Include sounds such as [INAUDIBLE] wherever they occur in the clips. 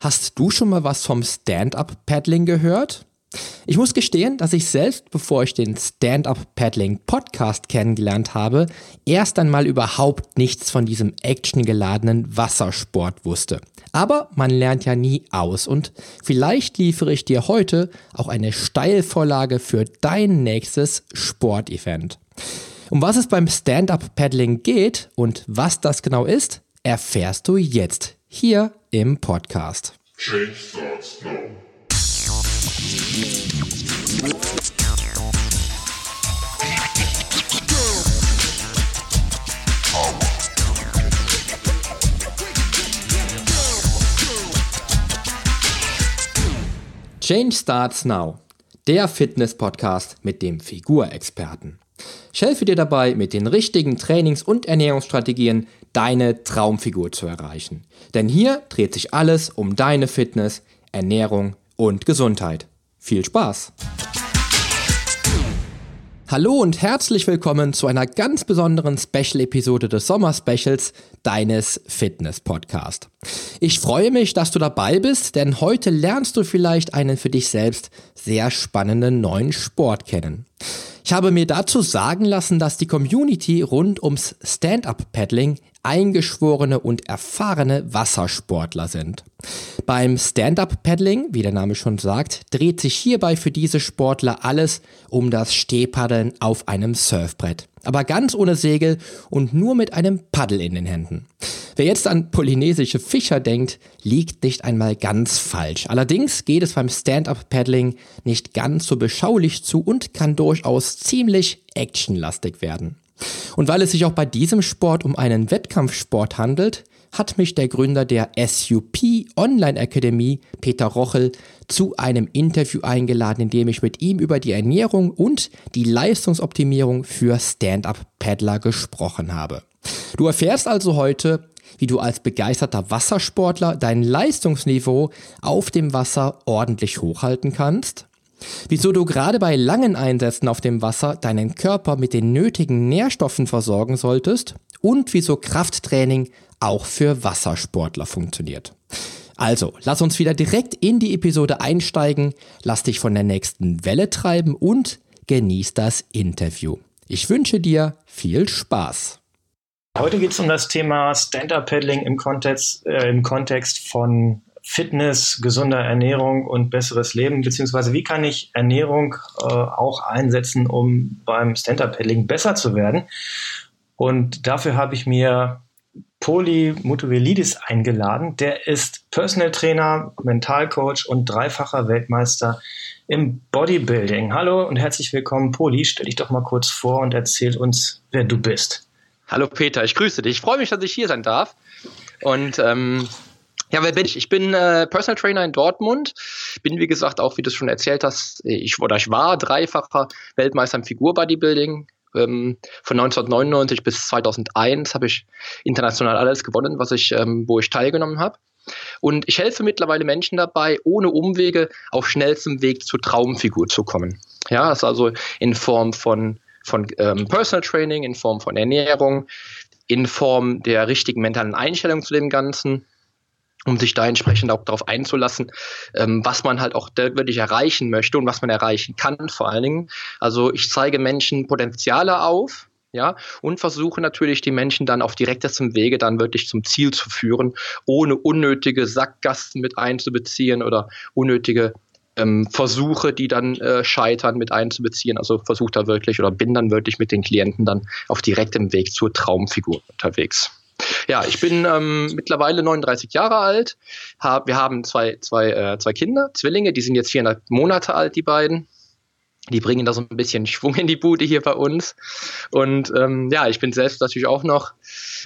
Hast du schon mal was vom Stand-up-Paddling gehört? Ich muss gestehen, dass ich selbst, bevor ich den Stand-up-Paddling-Podcast kennengelernt habe, erst einmal überhaupt nichts von diesem actiongeladenen Wassersport wusste. Aber man lernt ja nie aus und vielleicht liefere ich dir heute auch eine Steilvorlage für dein nächstes Sportevent. Um was es beim Stand-up-Paddling geht und was das genau ist, erfährst du jetzt hier im Podcast. Change starts now. Change Starts Now, der Fitness-Podcast mit dem Figurexperten. Ich helfe dir dabei, mit den richtigen Trainings- und Ernährungsstrategien deine Traumfigur zu erreichen. Denn hier dreht sich alles um deine Fitness, Ernährung und Gesundheit. Viel Spaß! Hallo und herzlich willkommen zu einer ganz besonderen Special-Episode des Sommer-Specials deines Fitness-Podcast. Ich freue mich, dass du dabei bist, denn heute lernst du vielleicht einen für dich selbst sehr spannenden neuen Sport kennen. Ich habe mir dazu sagen lassen, dass die Community rund ums Stand-up-Paddling eingeschworene und erfahrene Wassersportler sind. Beim Stand-up-Paddling, wie der Name schon sagt, dreht sich hierbei für diese Sportler alles um das Stehpaddeln auf einem Surfbrett. Aber ganz ohne Segel und nur mit einem Paddel in den Händen. Wer jetzt an polynesische Fischer denkt, liegt nicht einmal ganz falsch. Allerdings geht es beim Stand-up-Paddling nicht ganz so beschaulich zu und kann durchaus ziemlich actionlastig werden. Und weil es sich auch bei diesem Sport um einen Wettkampfsport handelt, hat mich der Gründer der SUP Online Akademie, Peter Rochel, zu einem Interview eingeladen, in dem ich mit ihm über die Ernährung und die Leistungsoptimierung für Stand-up-Paddler gesprochen habe. Du erfährst also heute, wie du als begeisterter Wassersportler dein Leistungsniveau auf dem Wasser ordentlich hochhalten kannst, Wieso du gerade bei langen Einsätzen auf dem Wasser deinen Körper mit den nötigen Nährstoffen versorgen solltest und wieso Krafttraining auch für Wassersportler funktioniert. Also, lass uns wieder direkt in die Episode einsteigen, lass dich von der nächsten Welle treiben und genieß das Interview. Ich wünsche dir viel Spaß. Heute geht es um das Thema Stand-Up-Paddling im äh, im Kontext von Fitness, gesunder Ernährung und besseres Leben, beziehungsweise wie kann ich Ernährung äh, auch einsetzen, um beim Stand-Up-Paddling besser zu werden. Und dafür habe ich mir Poli Mutovelidis eingeladen. Der ist Personal Trainer, Mentalcoach und dreifacher Weltmeister im Bodybuilding. Hallo und herzlich willkommen, Poli. Stell dich doch mal kurz vor und erzähl uns, wer du bist. Hallo Peter, ich grüße dich. Ich freue mich, dass ich hier sein darf. Und ähm, ja, wer bin ich? Ich bin äh, Personal Trainer in Dortmund. Bin, wie gesagt, auch, wie du es schon erzählt hast, ich, oder ich war dreifacher Weltmeister im Figur-Bodybuilding. Ähm, von 1999 bis 2001 habe ich international alles gewonnen, was ich, ähm, wo ich teilgenommen habe. Und ich helfe mittlerweile Menschen dabei, ohne Umwege auf schnellstem Weg zur Traumfigur zu kommen. Ja, das ist also in Form von, von ähm, Personal Training, in Form von Ernährung, in Form der richtigen mentalen Einstellung zu dem Ganzen um sich da entsprechend auch darauf einzulassen, ähm, was man halt auch wirklich erreichen möchte und was man erreichen kann vor allen Dingen. Also ich zeige Menschen Potenziale auf, ja, und versuche natürlich die Menschen dann auf direktestem Wege dann wirklich zum Ziel zu führen, ohne unnötige Sackgassen mit einzubeziehen oder unnötige ähm, Versuche, die dann äh, scheitern, mit einzubeziehen. Also versuche da wirklich oder bin dann wirklich mit den Klienten dann auf direktem Weg zur Traumfigur unterwegs. Ja, ich bin ähm, mittlerweile 39 Jahre alt. Hab, wir haben zwei, zwei, äh, zwei Kinder, Zwillinge, die sind jetzt viereinhalb Monate alt, die beiden. Die bringen da so ein bisschen Schwung in die Bude hier bei uns. Und ähm, ja, ich bin selbst natürlich auch noch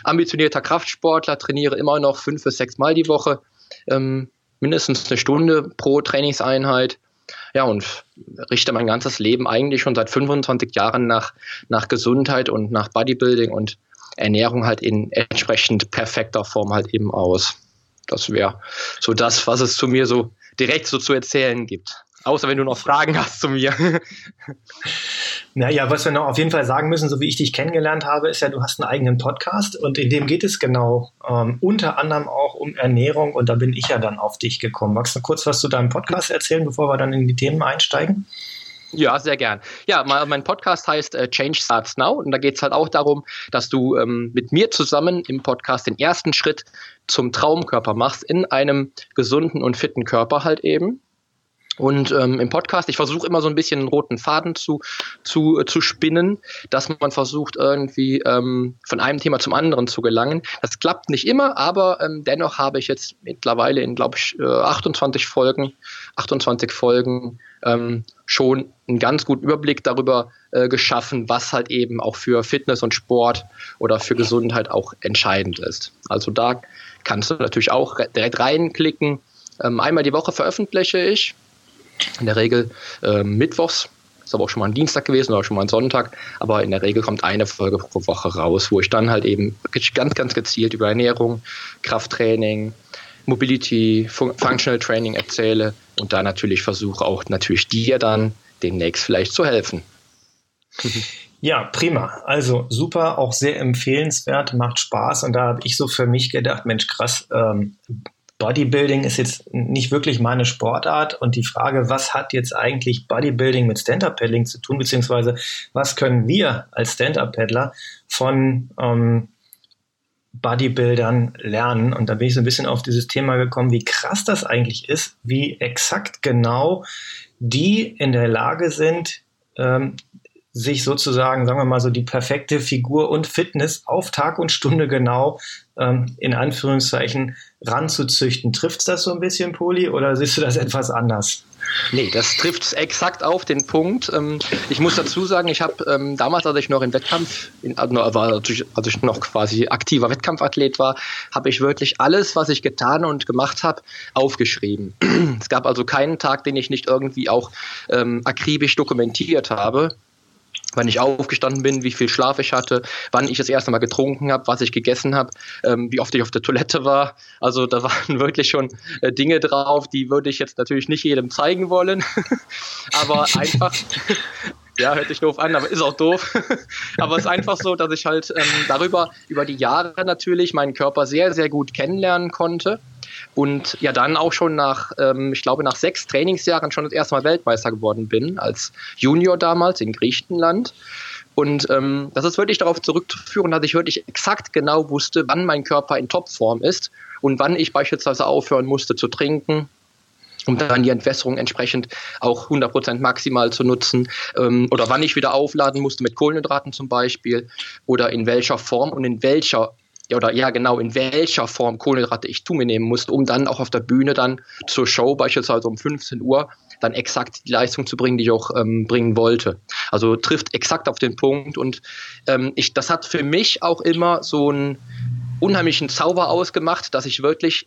ambitionierter Kraftsportler, trainiere immer noch fünf bis sechs Mal die Woche, ähm, mindestens eine Stunde pro Trainingseinheit. Ja, und richte mein ganzes Leben eigentlich schon seit 25 Jahren nach, nach Gesundheit und nach Bodybuilding und Ernährung halt in entsprechend perfekter Form halt eben aus. Das wäre so das, was es zu mir so direkt so zu erzählen gibt. Außer wenn du noch Fragen hast zu mir. [LAUGHS] Naja, was wir noch auf jeden Fall sagen müssen, so wie ich dich kennengelernt habe, ist ja, du hast einen eigenen Podcast und in dem geht es genau ähm, unter anderem auch um Ernährung und da bin ich ja dann auf dich gekommen. Magst du kurz was zu deinem Podcast erzählen, bevor wir dann in die Themen einsteigen? Ja, sehr gern. Ja, mein Podcast heißt äh, Change Starts Now und da geht es halt auch darum, dass du ähm, mit mir zusammen im Podcast den ersten Schritt zum Traumkörper machst, in einem gesunden und fitten Körper halt eben. Und ähm, im Podcast, ich versuche immer so ein bisschen einen roten Faden zu, zu, äh, zu spinnen, dass man versucht, irgendwie ähm, von einem Thema zum anderen zu gelangen. Das klappt nicht immer, aber ähm, dennoch habe ich jetzt mittlerweile in, glaube ich, äh, 28 Folgen, 28 Folgen ähm, schon einen ganz guten Überblick darüber äh, geschaffen, was halt eben auch für Fitness und Sport oder für Gesundheit auch entscheidend ist. Also da kannst du natürlich auch direkt reinklicken. Ähm, einmal die Woche veröffentliche ich in der Regel äh, mittwochs. Ist aber auch schon mal ein Dienstag gewesen oder schon mal ein Sonntag. Aber in der Regel kommt eine Folge pro Woche raus, wo ich dann halt eben ganz, ganz gezielt über Ernährung, Krafttraining, Mobility, Functional Training erzähle und da natürlich versuche auch natürlich dir dann demnächst vielleicht zu helfen. [LAUGHS] Ja, prima. Also super, auch sehr empfehlenswert, macht Spaß. Und da habe ich so für mich gedacht, Mensch, krass, ähm, Bodybuilding ist jetzt nicht wirklich meine Sportart und die Frage, was hat jetzt eigentlich Bodybuilding mit Stand-Up-Paddling zu tun, beziehungsweise was können wir als Stand-Up-Paddler von ähm, Bodybuildern lernen? Und da bin ich so ein bisschen auf dieses Thema gekommen, wie krass das eigentlich ist, wie exakt genau die in der Lage sind, ähm, sich sozusagen, sagen wir mal so, die perfekte Figur und Fitness auf Tag und Stunde genau ähm, in Anführungszeichen ranzuzüchten. Trifft das so ein bisschen, Poli, oder siehst du das etwas anders? Nee, das trifft exakt auf den Punkt. Ähm, ich muss dazu sagen, ich habe ähm, damals, als ich noch in Wettkampf, in, also, als ich noch quasi aktiver Wettkampfathlet war, habe ich wirklich alles, was ich getan und gemacht habe, aufgeschrieben. [CLEARS THROAT] es gab also keinen Tag, den ich nicht irgendwie auch ähm, akribisch dokumentiert habe wann ich aufgestanden bin, wie viel Schlaf ich hatte, wann ich das erste Mal getrunken habe, was ich gegessen habe, ähm, wie oft ich auf der Toilette war. Also da waren [LAUGHS] wirklich schon äh, Dinge drauf, die würde ich jetzt natürlich nicht jedem zeigen wollen, [LAUGHS] aber einfach. [LAUGHS] Ja, hört sich doof an, aber ist auch doof. aber es ist einfach so, dass ich halt ähm, darüber, über die Jahre natürlich meinen Körper sehr, sehr gut kennenlernen konnte und ja dann auch schon nach, ähm, ich glaube, nach sechs Trainingsjahren schon das erste Mal Weltmeister geworden bin, als Junior damals in Griechenland. Und ähm, das ist wirklich darauf zurückzuführen, dass ich wirklich exakt genau wusste, wann mein Körper in Topform ist und wann ich beispielsweise aufhören musste zu trinken, um dann die Entwässerung entsprechend auch 100% maximal zu nutzen ähm, oder wann ich wieder aufladen musste mit Kohlenhydraten zum Beispiel oder in welcher Form und in welcher ja, oder ja genau, in welcher Form Kohlenhydrate ich zu mir nehmen musste, um dann auch auf der Bühne dann zur Show beispielsweise um 15 Uhr dann exakt die Leistung zu bringen, die ich auch ähm, bringen wollte. Also trifft exakt auf den Punkt und ähm, ich, das hat für mich auch immer so einen unheimlichen Zauber ausgemacht, dass ich wirklich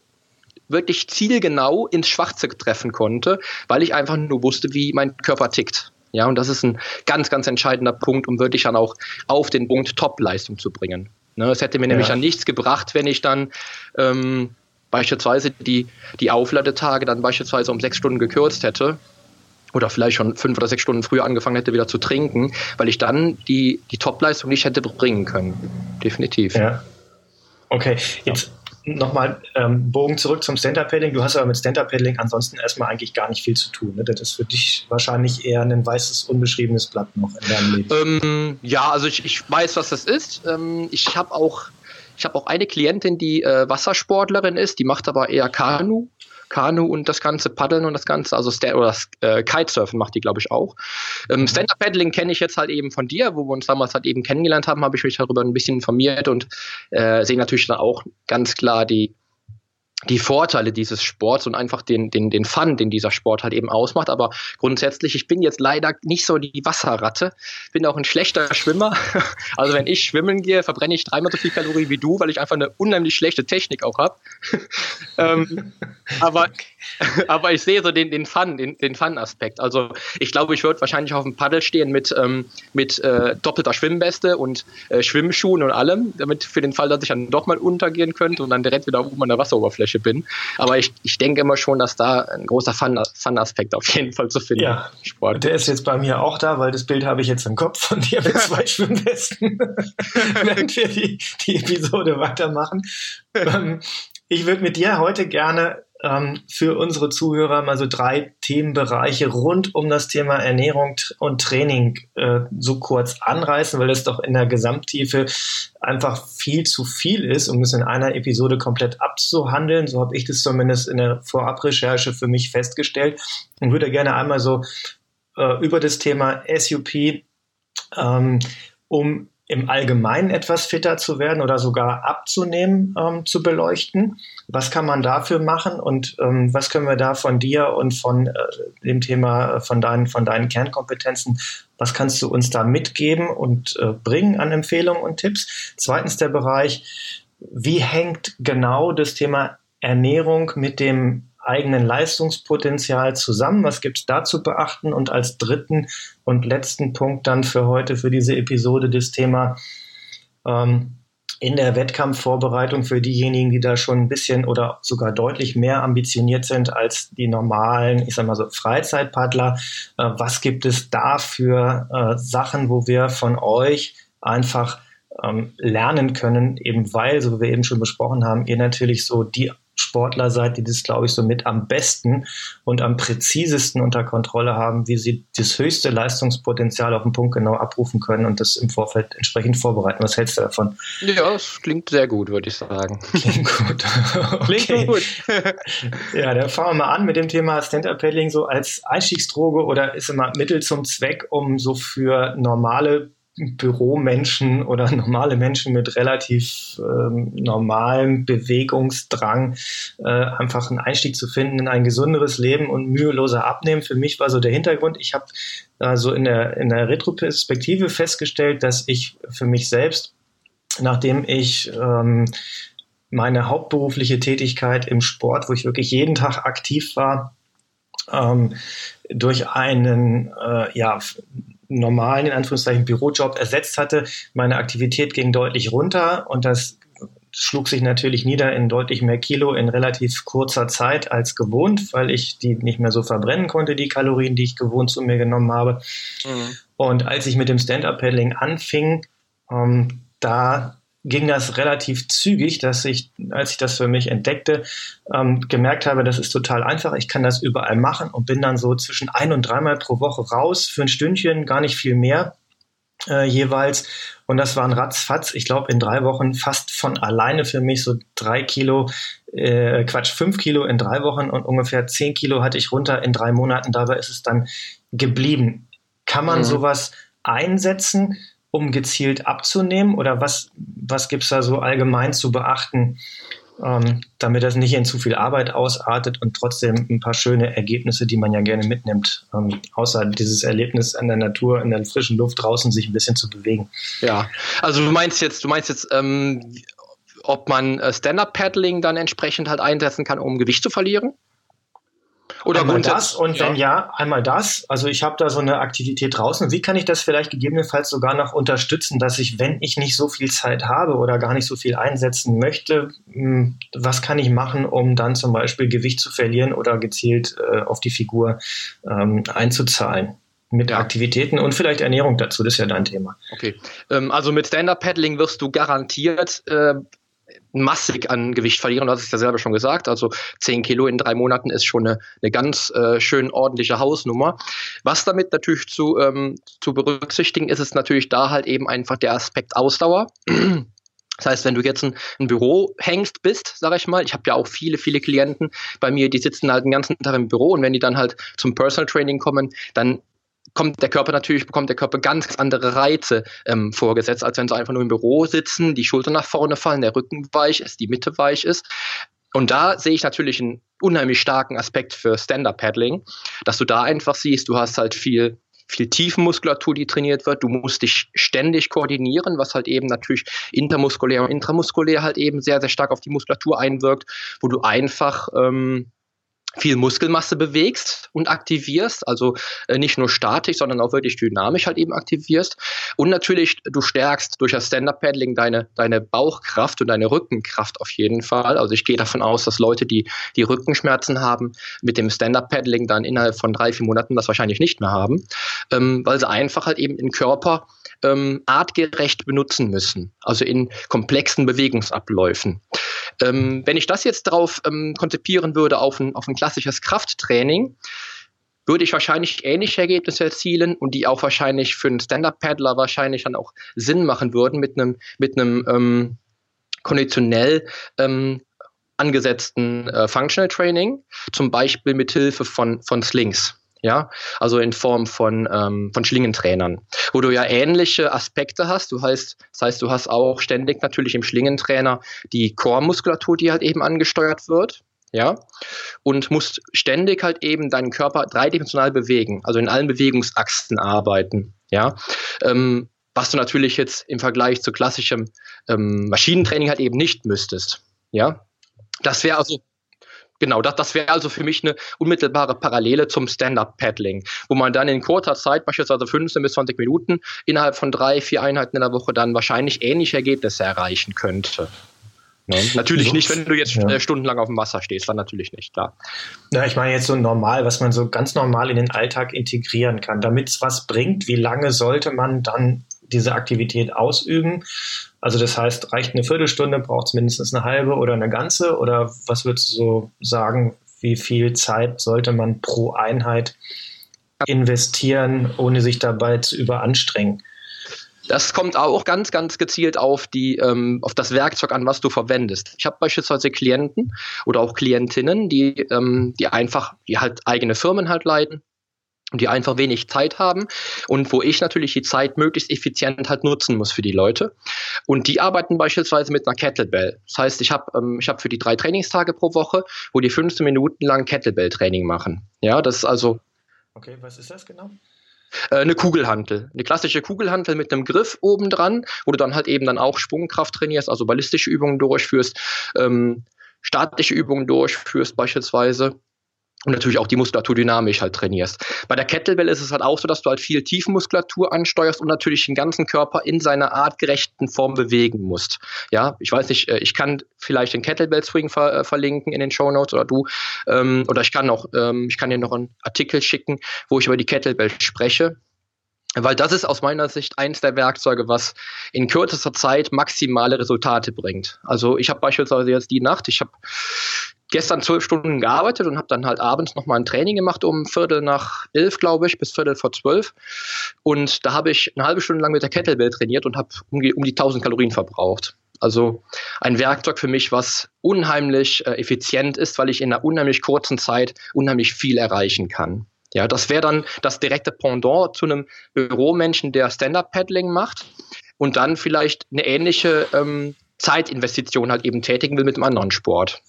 wirklich zielgenau ins Schwarze treffen konnte, weil ich einfach nur wusste, wie mein Körper tickt. Ja, und das ist ein ganz, ganz entscheidender Punkt, um wirklich dann auch auf den Punkt Top-Leistung zu bringen. Ne, es hätte mir ja. nämlich an nichts gebracht, wenn ich dann ähm, beispielsweise die, die Aufladetage dann beispielsweise um sechs Stunden gekürzt hätte oder vielleicht schon fünf oder sechs Stunden früher angefangen hätte, wieder zu trinken, weil ich dann die, die Topleistung nicht hätte bringen können. Definitiv. Ja. Okay, jetzt nochmal ähm, Bogen zurück zum Stand-Up-Paddling. Du hast aber mit Stand-Up-Paddling ansonsten erstmal eigentlich gar nicht viel zu tun. Ne? Das ist für dich wahrscheinlich eher ein weißes, unbeschriebenes Blatt noch in deinem Leben. Ähm, ja, also ich, ich weiß, was das ist. Ähm, ich habe auch, hab auch eine Klientin, die äh, Wassersportlerin ist, die macht aber eher Kanu. Kanu und das ganze Paddeln und das ganze, also Stand oder äh, Kitesurfen macht die, glaube ich, auch. Ähm, mhm. Stand-Up-Paddling kenne ich jetzt halt eben von dir, wo wir uns damals halt eben kennengelernt haben, habe ich mich darüber ein bisschen informiert und äh, sehe natürlich dann auch ganz klar die die Vorteile dieses Sports und einfach den, den, den Fun, den dieser Sport halt eben ausmacht. Aber grundsätzlich, ich bin jetzt leider nicht so die Wasserratte, bin auch ein schlechter Schwimmer. [LAUGHS] Also wenn ich schwimmen gehe, verbrenne ich dreimal so viel Kalorien wie du, weil ich einfach eine unheimlich schlechte Technik auch habe. [LAUGHS] ähm, aber [LAUGHS] aber ich sehe so den, den Fun, den, den Fun-Aspekt. Also ich glaube, ich würde wahrscheinlich auf dem Paddel stehen mit, ähm, mit äh, doppelter Schwimmweste und äh, Schwimmschuhen und allem, damit für den Fall, dass ich dann doch mal untergehen könnte und dann direkt wieder oben an der Wasseroberfläche bin. Aber ich, ich denke immer schon, dass da ein großer Fun-Aspekt auf jeden Fall zu finden ja, Sport. Der ist jetzt bei mir auch da, weil das Bild habe ich jetzt im Kopf von dir mit [LAUGHS] zwei Schwimmwesten, [LAUGHS] während wir die, die Episode weitermachen. [LAUGHS] Ähm, ich würde mit dir heute gerne ähm, für unsere Zuhörer mal so drei Themenbereiche rund um das Thema Ernährung und Training äh, so kurz anreißen, weil es doch in der Gesamttiefe einfach viel zu viel ist, um es in einer Episode komplett abzuhandeln. So habe ich das zumindest in der Vorabrecherche für mich festgestellt und würde gerne einmal so äh, über das Thema SUP ähm, um im Allgemeinen etwas fitter zu werden oder sogar abzunehmen, ähm, zu beleuchten. Was kann man dafür machen und ähm, was können wir da von dir und von äh, dem Thema, äh, von deinen, von deinen Kernkompetenzen, was kannst du uns da mitgeben und äh, bringen an Empfehlungen und Tipps? Zweitens der Bereich, wie hängt genau das Thema Ernährung mit dem eigenen Leistungspotenzial zusammen? Was gibt es da zu beachten? Und als dritten und letzten Punkt dann für heute, für diese Episode, das Thema ähm, in der Wettkampfvorbereitung für diejenigen, die da schon ein bisschen oder sogar deutlich mehr ambitioniert sind als die normalen, ich sag mal so Freizeitpaddler. Äh, was gibt es da für äh, Sachen, wo wir von euch einfach ähm, lernen können, eben weil, so wie wir eben schon besprochen haben, ihr natürlich so die Sportler seid, die das, glaube ich, so mit am besten und am präzisesten unter Kontrolle haben, wie sie das höchste Leistungspotenzial auf den Punkt genau abrufen können und das im Vorfeld entsprechend vorbereiten. Was hältst du davon? Ja, es klingt sehr gut, würde ich sagen. [LAUGHS] Klingt gut. [LAUGHS] okay. Klingt gut. [LAUGHS] ja, dann fangen wir mal an mit dem Thema Stand-Up-Paddling so als Einstiegsdroge oder ist immer Mittel zum Zweck, um so für normale Büromenschen oder [LAUGHS] normale Menschen mit relativ ähm, normalem Bewegungsdrang äh, einfach einen Einstieg zu finden in ein gesunderes Leben und müheloser Abnehmen. Für mich war so der Hintergrund. Ich habe äh, so in der, in der Retroperspektive festgestellt, dass ich für mich selbst, nachdem ich ähm, meine hauptberufliche Tätigkeit im Sport, wo ich wirklich jeden Tag aktiv war, ähm, durch einen äh, ja, normalen, in Anführungszeichen, Bürojob ersetzt hatte. Meine Aktivität ging deutlich runter und das schlug sich natürlich nieder in deutlich mehr Kilo in relativ kurzer Zeit als gewohnt, weil ich die nicht mehr so verbrennen konnte, die Kalorien, die ich gewohnt zu mir genommen habe. Mhm. Und als ich mit dem Stand-Up-Paddling anfing, ähm, da ging das relativ zügig, dass ich, als ich das für mich entdeckte, ähm, gemerkt habe, das ist total einfach. Ich kann das überall machen und bin dann so zwischen ein und dreimal pro Woche raus für ein Stündchen, gar nicht viel mehr äh, jeweils. Und das war ein Ratzfatz. Ich glaube, in drei Wochen fast von alleine für mich so drei Kilo, äh, Quatsch, fünf Kilo in drei Wochen und ungefähr zehn Kilo hatte ich runter in drei Monaten. Dabei ist es dann geblieben. Kann man mhm. sowas einsetzen? Um gezielt abzunehmen? Oder was, was gibt es da so allgemein zu beachten, ähm, damit das nicht in zu viel Arbeit ausartet und trotzdem ein paar schöne Ergebnisse, die man ja gerne mitnimmt, ähm, außer dieses Erlebnis an der Natur, in der frischen Luft draußen sich ein bisschen zu bewegen. Ja, also du meinst jetzt, du meinst jetzt, ähm, ob man äh, Stand-Up-Paddling dann entsprechend halt einsetzen kann, um Gewicht zu verlieren? Oder einmal das und ja. wenn ja, einmal das. Also ich habe da so eine Aktivität draußen. Wie kann ich das vielleicht gegebenenfalls sogar noch unterstützen, dass ich, wenn ich nicht so viel Zeit habe oder gar nicht so viel einsetzen möchte, hm, was kann ich machen, um dann zum Beispiel Gewicht zu verlieren oder gezielt äh, auf die Figur ähm, einzuzahlen? mit ja. Aktivitäten und vielleicht Ernährung dazu, das ist ja dein Thema. Okay, ähm, also mit Stand-Up-Paddling wirst du garantiert äh, massig an Gewicht verlieren. Hast es ja selber schon gesagt. Also 10 Kilo in drei Monaten ist schon eine, eine ganz äh, schön ordentliche Hausnummer. Was damit natürlich zu, ähm, zu berücksichtigen ist, ist natürlich da halt eben einfach der Aspekt Ausdauer. Das heißt, wenn du jetzt ein, ein Büro hängst bist, sage ich mal, ich habe ja auch viele, viele Klienten bei mir, die sitzen halt den ganzen Tag im Büro und wenn die dann halt zum Personal Training kommen, dann kommt der Körper natürlich, bekommt der Körper ganz andere Reize ähm, vorgesetzt, als wenn sie einfach nur im Büro sitzen, die Schultern nach vorne fallen, der Rücken weich ist, die Mitte weich ist. Und da sehe ich natürlich einen unheimlich starken Aspekt für Stand-Up-Paddling, dass du da einfach siehst, du hast halt viel viel Tiefenmuskulatur, die trainiert wird. Du musst dich ständig koordinieren, was halt eben natürlich intermuskulär und intramuskulär halt eben sehr, sehr stark auf die Muskulatur einwirkt, wo du einfach ähm, viel Muskelmasse bewegst und aktivierst, also äh, nicht nur statisch, sondern auch wirklich dynamisch halt eben aktivierst. Und natürlich, du stärkst durch das Stand-Up-Paddling deine, deine Bauchkraft und deine Rückenkraft auf jeden Fall. Also ich gehe davon aus, dass Leute, die die Rückenschmerzen haben, mit dem Stand-Up-Paddling dann innerhalb von drei, vier Monaten das wahrscheinlich nicht mehr haben, ähm, weil sie einfach halt eben den Körper ähm, artgerecht benutzen müssen, also in komplexen Bewegungsabläufen. Ähm, wenn ich das jetzt darauf ähm, konzipieren würde, auf ein, auf ein klassisches Krafttraining, würde ich wahrscheinlich ähnliche Ergebnisse erzielen und die auch wahrscheinlich für einen Stand-Up-Paddler wahrscheinlich dann auch Sinn machen würden mit einem mit einem ähm, konditionell ähm, angesetzten äh, Functional Training, zum Beispiel mit Hilfe von, von Slings ja, also in Form von, ähm, von Schlingentrainern, wo du ja ähnliche Aspekte hast. Du heißt, das heißt, du hast auch ständig natürlich im Schlingentrainer die Core-Muskulatur, die halt eben angesteuert wird, ja, und musst ständig halt eben deinen Körper dreidimensional bewegen, also in allen Bewegungsachsen arbeiten, ja. Ähm, was du natürlich jetzt im Vergleich zu klassischem ähm, Maschinentraining halt eben nicht müsstest, ja. Das wäre also Genau, das, das wäre also für mich eine unmittelbare Parallele zum Stand-Up-Paddling, wo man dann in kurzer Zeit, beispielsweise 15 bis 20 Minuten, innerhalb von drei, vier Einheiten in der Woche dann wahrscheinlich ähnliche Ergebnisse erreichen könnte. Ja, natürlich nicht, wenn du jetzt ja. Äh, stundenlang auf dem Wasser stehst, dann natürlich nicht, klar. Ja, ich meine jetzt so normal, was man so ganz normal in den Alltag integrieren kann, damit es was bringt. Wie lange sollte man dann diese Aktivität ausüben? Also das heißt, reicht eine Viertelstunde, braucht es mindestens eine halbe oder eine ganze? Oder was würdest du so sagen, wie viel Zeit sollte man pro Einheit investieren, ohne sich dabei zu überanstrengen? Das kommt auch ganz, ganz gezielt auf, die, ähm, auf das Werkzeug an, was du verwendest. Ich habe beispielsweise Klienten oder auch Klientinnen, die, ähm, die einfach, die halt eigene Firmen halt leiten die einfach wenig Zeit haben und wo ich natürlich die Zeit möglichst effizient halt nutzen muss für die Leute. Und die arbeiten beispielsweise mit einer Kettlebell. Das heißt, ich habe ähm, ich hab für die drei Trainingstage pro Woche, wo die 15 Minuten lang Kettlebell-Training machen. Ja, das ist also. Okay, was ist das genau? Äh, eine Kugelhantel, eine klassische Kugelhantel mit einem Griff oben dran, wo du dann halt eben dann auch Sprungkraft trainierst, also ballistische Übungen durchführst, ähm, statische Übungen durchführst beispielsweise und natürlich auch die Muskulatur dynamisch halt trainierst. Bei der Kettlebell ist es halt auch so, dass du halt viel Tiefenmuskulatur ansteuerst und natürlich den ganzen Körper in seiner artgerechten Form bewegen musst. Ja, ich weiß nicht, äh, ich kann vielleicht den Kettlebell Swing ver äh, verlinken in den Show Notes oder du, ähm, oder ich kann auch, ähm, ich kann dir noch einen Artikel schicken, wo ich über die Kettlebell spreche. Weil das ist aus meiner Sicht eins der Werkzeuge, was in kürzester Zeit maximale Resultate bringt. Also ich habe beispielsweise jetzt die Nacht, ich habe gestern zwölf Stunden gearbeitet und habe dann halt abends nochmal ein Training gemacht um Viertel nach elf, glaube ich, bis Viertel vor zwölf. Und da habe ich eine halbe Stunde lang mit der Kettlebell trainiert und habe um die, um die 1000 Kalorien verbraucht. Also ein Werkzeug für mich, was unheimlich äh, effizient ist, weil ich in einer unheimlich kurzen Zeit unheimlich viel erreichen kann. Ja, das wäre dann das direkte Pendant zu einem Büromenschen, der Stand-Up-Paddling macht und dann vielleicht eine ähnliche ähm, Zeitinvestition halt eben tätigen will mit einem anderen Sport.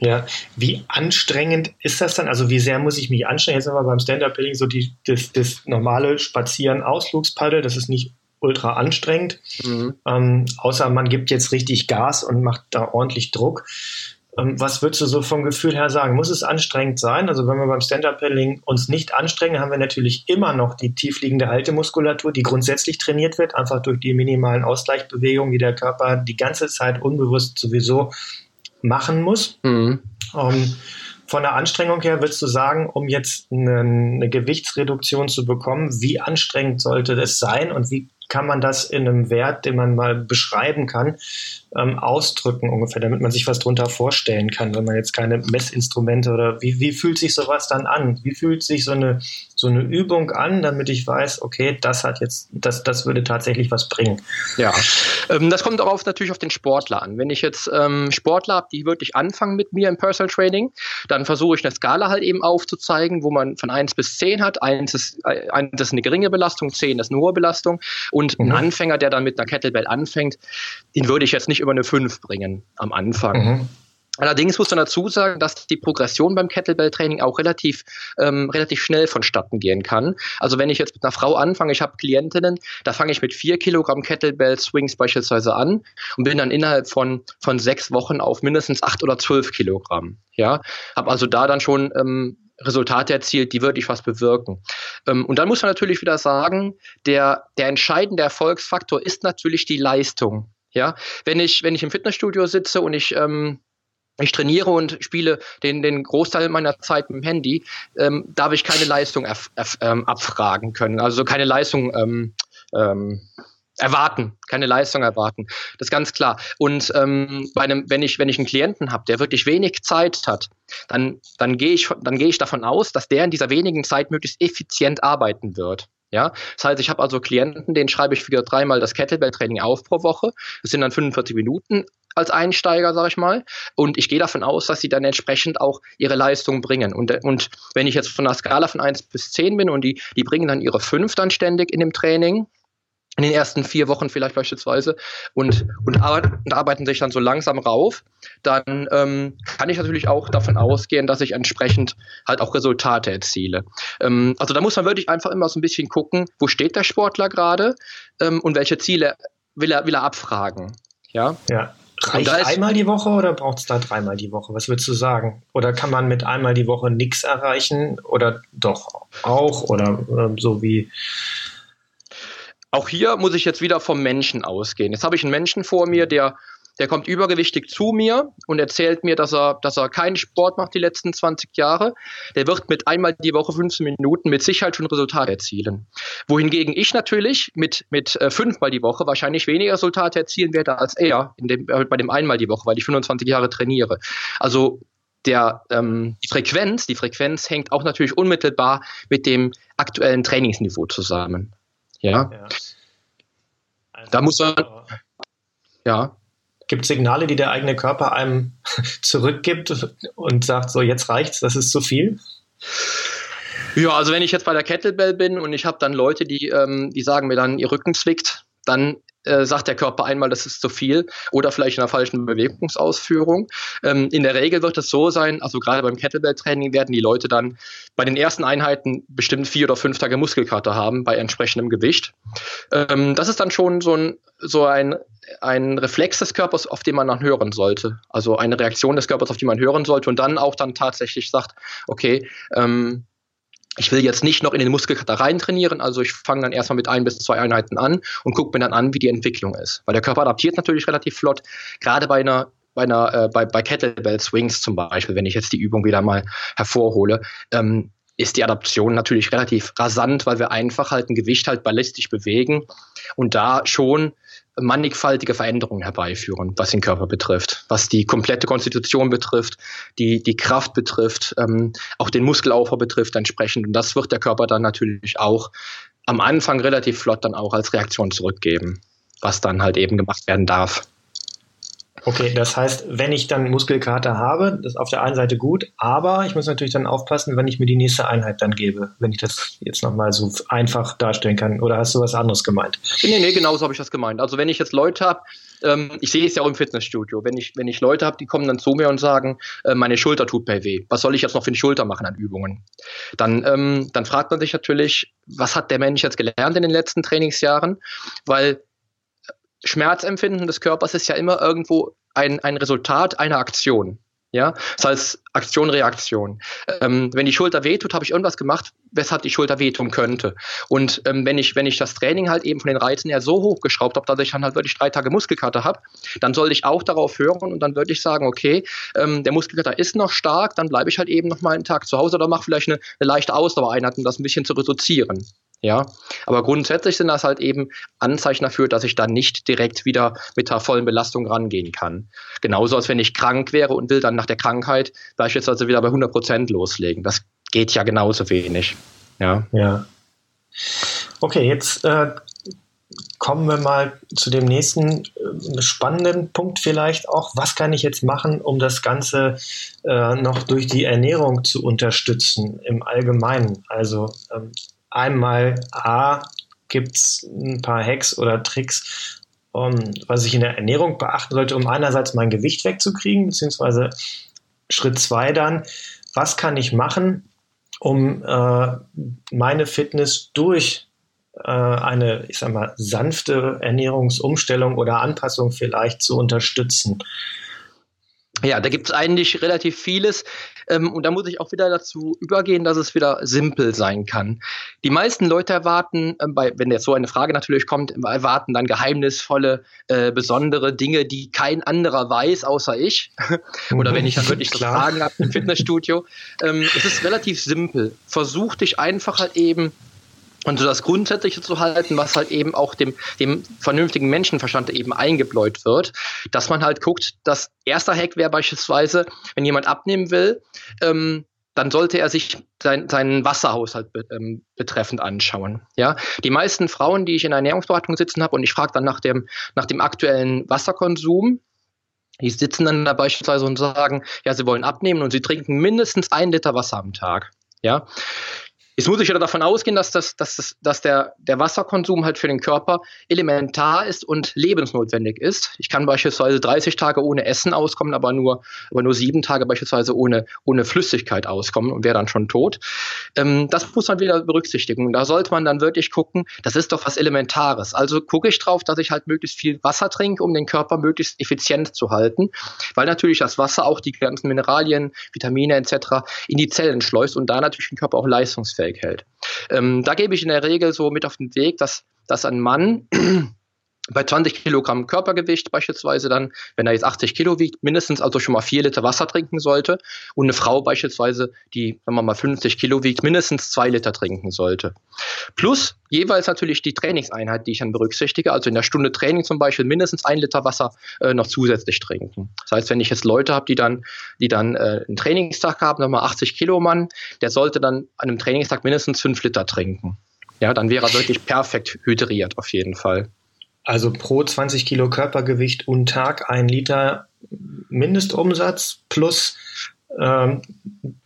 Ja, wie anstrengend ist das dann? Also wie sehr muss ich mich anstrengen? Jetzt aber beim Stand-Up-Paddling so die, das, das normale Spazieren, Ausflugspaddel, das ist nicht ultra anstrengend. Mhm. Ähm, außer man gibt jetzt richtig Gas und macht da ordentlich Druck. Ähm, was würdest du so vom Gefühl her sagen? Muss es anstrengend sein? Also wenn wir beim Stand-Up-Paddling uns nicht anstrengen, haben wir natürlich immer noch die tiefliegende Haltemuskulatur, die grundsätzlich trainiert wird, einfach durch die minimalen Ausgleichsbewegungen, die der Körper die ganze Zeit unbewusst sowieso machen muss. Mhm. Um, von der Anstrengung her würdest du sagen, um jetzt eine, eine, Gewichtsreduktion zu bekommen, wie anstrengend sollte das sein und wie kann man das in einem Wert, den man mal beschreiben kann, ähm, ausdrücken ungefähr, damit man sich was drunter vorstellen kann, wenn man jetzt keine Messinstrumente oder wie, wie fühlt sich sowas dann an? Wie fühlt sich so eine, so eine Übung an, damit ich weiß, okay, das hat jetzt, das, das würde tatsächlich was bringen? Ja, ähm, das kommt darauf natürlich auf den Sportler an. Wenn ich jetzt ähm, Sportler habe, die wirklich anfangen mit mir im Personal Training, dann versuche ich eine Skala halt eben aufzuzeigen, wo man von 1 bis 10 hat. 1 ist, äh, 1 ist eine geringe Belastung, 10 ist eine hohe Belastung. Und mhm. ein Anfänger, der dann mit einer Kettlebell anfängt, den würde ich jetzt nicht über eine 5 bringen am Anfang. Mhm. Allerdings muss man dazu sagen, dass die Progression beim Kettlebell-Training auch relativ, ähm, relativ schnell vonstatten gehen kann. Also wenn ich jetzt mit einer Frau anfange, ich habe Klientinnen, da fange ich mit vier Kilogramm Kettlebell-Swings beispielsweise an und bin dann innerhalb von, von sechs Wochen auf mindestens acht oder zwölf Kilogramm. Ja, habe also da dann schon ähm, Resultate erzielt, die wirklich was bewirken. Ähm, und dann muss man natürlich wieder sagen, der, der entscheidende Erfolgsfaktor ist natürlich die Leistung. Ja, wenn ich, wenn ich im Fitnessstudio sitze und ich ähm, ich trainiere und spiele den, den Großteil meiner Zeit mit dem Handy, ähm, darf ich keine Leistung ähm, abfragen können, also keine Leistung ähm, ähm, erwarten, keine Leistung erwarten. Das ist ganz klar. Und ähm, bei einem, wenn ich, wenn ich einen Klienten habe, der wirklich wenig Zeit hat, dann, dann gehe ich, dann gehe ich davon aus, dass der in dieser wenigen Zeit möglichst effizient arbeiten wird. Ja, das heißt, ich habe also Klienten, denen schreibe ich wieder dreimal das Kettlebell-Training auf pro Woche. Das sind dann 45 Minuten als Einsteiger, sage ich mal. Und ich gehe davon aus, dass sie dann entsprechend auch ihre Leistung bringen. Und, und wenn ich jetzt von einer Skala von 1 bis 10 bin und die, die bringen dann ihre 5 dann ständig in dem Training, in den ersten vier Wochen vielleicht beispielsweise und, und, und arbeiten sich dann so langsam rauf, dann ähm, kann ich natürlich auch davon ausgehen, dass ich entsprechend halt auch Resultate erziele. Ähm, also da muss man wirklich einfach immer so ein bisschen gucken, wo steht der Sportler gerade ähm, und welche Ziele will er, will er abfragen. Ja. ja. Reicht einmal die Woche oder braucht es da dreimal die Woche? Was würdest du sagen? Oder kann man mit einmal die Woche nichts erreichen oder doch auch? Oder äh, so wie. Auch hier muss ich jetzt wieder vom Menschen ausgehen. Jetzt habe ich einen Menschen vor mir, der der kommt übergewichtig zu mir und erzählt mir, dass er, dass er keinen Sport macht die letzten 20 Jahre. Der wird mit einmal die Woche 15 Minuten mit Sicherheit schon Resultate erzielen. Wohingegen ich natürlich mit, mit äh, fünfmal die Woche wahrscheinlich weniger Resultate erzielen werde als er in dem, äh, bei dem einmal die Woche, weil ich 25 Jahre trainiere. Also der, ähm, die Frequenz, die Frequenz hängt auch natürlich unmittelbar mit dem aktuellen Trainingsniveau zusammen. Ja. ja. Also, da muss man. Ja gibt Signale, die der eigene Körper einem [LAUGHS] zurückgibt und sagt, so jetzt reicht's, das ist zu viel? Ja, also wenn ich jetzt bei der Kettlebell bin und ich habe dann Leute, die, ähm, die sagen mir dann, ihr Rücken zwickt, dann äh, sagt der Körper einmal, das ist zu viel oder vielleicht in einer falschen Bewegungsausführung. Ähm, in der Regel wird es so sein, also gerade beim Kettlebell-Training werden die Leute dann bei den ersten Einheiten bestimmt vier oder fünf Tage Muskelkater haben bei entsprechendem Gewicht. Ähm, das ist dann schon so ein, so ein, ein Reflex des Körpers, auf den man dann hören sollte. Also eine Reaktion des Körpers, auf die man hören sollte und dann auch dann tatsächlich sagt, okay, ähm, ich will jetzt nicht noch in den Muskelkater rein trainieren, also ich fange dann erstmal mit ein bis zwei Einheiten an und gucke mir dann an, wie die Entwicklung ist. Weil der Körper adaptiert natürlich relativ flott, gerade bei einer bei einer äh, bei, bei Kettlebell Swings zum Beispiel, wenn ich jetzt die Übung wieder mal hervorhole, ähm, ist die Adaption natürlich relativ rasant, weil wir einfach halt ein Gewicht halt ballistisch bewegen und da schon mannigfaltige Veränderungen herbeiführen, was den Körper betrifft, was die komplette Konstitution betrifft, die, die Kraft betrifft, ähm, auch den Muskelaufbau betrifft entsprechend. Und das wird der Körper dann natürlich auch am Anfang relativ flott dann auch als Reaktion zurückgeben, was dann halt eben gemacht werden darf. Okay, das heißt, wenn ich dann Muskelkater habe, das ist auf der einen Seite gut, aber ich muss natürlich dann aufpassen, wenn ich mir die nächste Einheit dann gebe, wenn ich das jetzt nochmal so einfach darstellen kann. Oder hast du was anderes gemeint? Nee, nee, genau so habe ich das gemeint. Also wenn ich jetzt Leute habe, ähm, ich sehe es ja auch im Fitnessstudio, wenn ich, wenn ich Leute habe, die kommen dann zu mir und sagen, äh, meine Schulter tut bei weh, was soll ich jetzt noch für die Schulter machen an Übungen? Dann, ähm, dann fragt man sich natürlich, was hat der Mensch jetzt gelernt in den letzten Trainingsjahren? Weil Schmerzempfinden des Körpers ist ja immer irgendwo ein, ein Resultat einer Aktion. Ja, das heißt Aktion, Reaktion. Ähm, wenn die Schulter wehtut, habe ich irgendwas gemacht, weshalb die Schulter wehtun könnte. Und ähm, wenn ich wenn ich das Training halt eben von den Reizen her so hochgeschraubt habe, dass ich dann halt wirklich drei Tage Muskelkater habe, dann soll ich auch darauf hören und dann würde ich sagen, okay, ähm, der Muskelkater ist noch stark, dann bleibe ich halt eben noch mal einen Tag zu Hause oder mache vielleicht eine, eine leichte Ausdauereinheit, um das ein bisschen zu reduzieren. Ja, aber grundsätzlich sind das halt eben Anzeichen dafür, dass ich dann nicht direkt wieder mit der vollen Belastung rangehen kann. Genauso als wenn ich krank wäre und will dann nach der Krankheit beispielsweise wieder bei 100 Prozent loslegen. Das geht ja genauso wenig. Ja. Ja. Okay, jetzt äh, kommen wir mal zu dem nächsten äh, spannenden Punkt vielleicht auch. Was kann ich jetzt machen, um das Ganze äh, noch durch die Ernährung zu unterstützen im Allgemeinen? Also ähm, einmal A, gibt es ein paar Hacks oder Tricks, um, was ich in der Ernährung beachten sollte, um einerseits mein Gewicht wegzukriegen, beziehungsweise Schritt zwei dann, was kann ich machen, um äh, meine Fitness durch äh, eine, ich sag mal, sanfte Ernährungsumstellung oder Anpassung vielleicht zu unterstützen. Ja, da gibt es eigentlich relativ vieles. Ähm, und da muss ich auch wieder dazu übergehen, dass es wieder simpel sein kann. Die meisten Leute erwarten, äh, bei, wenn jetzt so eine Frage natürlich kommt, erwarten dann geheimnisvolle, äh, besondere Dinge, die kein anderer weiß, außer ich. [LAUGHS] Oder wenn ich dann wirklich so Fragen habe im Fitnessstudio. Ähm, es ist relativ simpel. Versuch dich einfach halt eben und so das Grundsätzliche zu halten, was halt eben auch dem, dem vernünftigen Menschenverstand eben eingebläut wird, dass man halt guckt, das erste Hack wäre beispielsweise, wenn jemand abnehmen will, ähm, dann sollte er sich sein, seinen Wasserhaushalt be, ähm, betreffend anschauen. Ja, die meisten Frauen, die ich in der Ernährungsberatung sitzen habe und ich frage dann nach dem, nach dem aktuellen Wasserkonsum, die sitzen dann da beispielsweise und sagen, ja, sie wollen abnehmen und sie trinken mindestens ein Liter Wasser am Tag. Ja, Jetzt muss ich ja davon ausgehen, dass, das, dass, das, dass der, der Wasserkonsum halt für den Körper elementar ist und lebensnotwendig ist. Ich kann beispielsweise 30 Tage ohne Essen auskommen, aber nur, aber nur sieben Tage beispielsweise ohne, ohne Flüssigkeit auskommen und wäre dann schon tot. Ähm, das muss man wieder berücksichtigen. Da sollte man dann wirklich gucken, das ist doch was Elementares. Also gucke ich drauf, dass ich halt möglichst viel Wasser trinke, um den Körper möglichst effizient zu halten, weil natürlich das Wasser auch die ganzen Mineralien, Vitamine etc. in die Zellen schleust und da natürlich den Körper auch leistungsfähig leistungsfähig hält. Ähm, da gebe ich in der Regel so mit auf den Weg, dass, dass ein Mann bei 20 Kilogramm Körpergewicht beispielsweise dann, wenn er jetzt 80 Kilo wiegt, mindestens also schon mal vier Liter Wasser trinken sollte und eine Frau beispielsweise, die, sagen wir mal, 50 Kilo wiegt, mindestens zwei Liter trinken sollte. Plus jeweils natürlich die Trainingseinheit, die ich dann berücksichtige, also in der Stunde Training zum Beispiel mindestens ein Liter Wasser äh, noch zusätzlich trinken. Das heißt, wenn ich jetzt Leute habe, die dann, die dann äh, einen Trainingstag haben, nochmal 80 Kilo Mann, der sollte dann an einem Trainingstag mindestens fünf Liter trinken. Ja, dann wäre er wirklich perfekt hydriert auf jeden Fall. Also pro 20 Kilo Körpergewicht und Tag ein Liter Mindestumsatz plus ähm,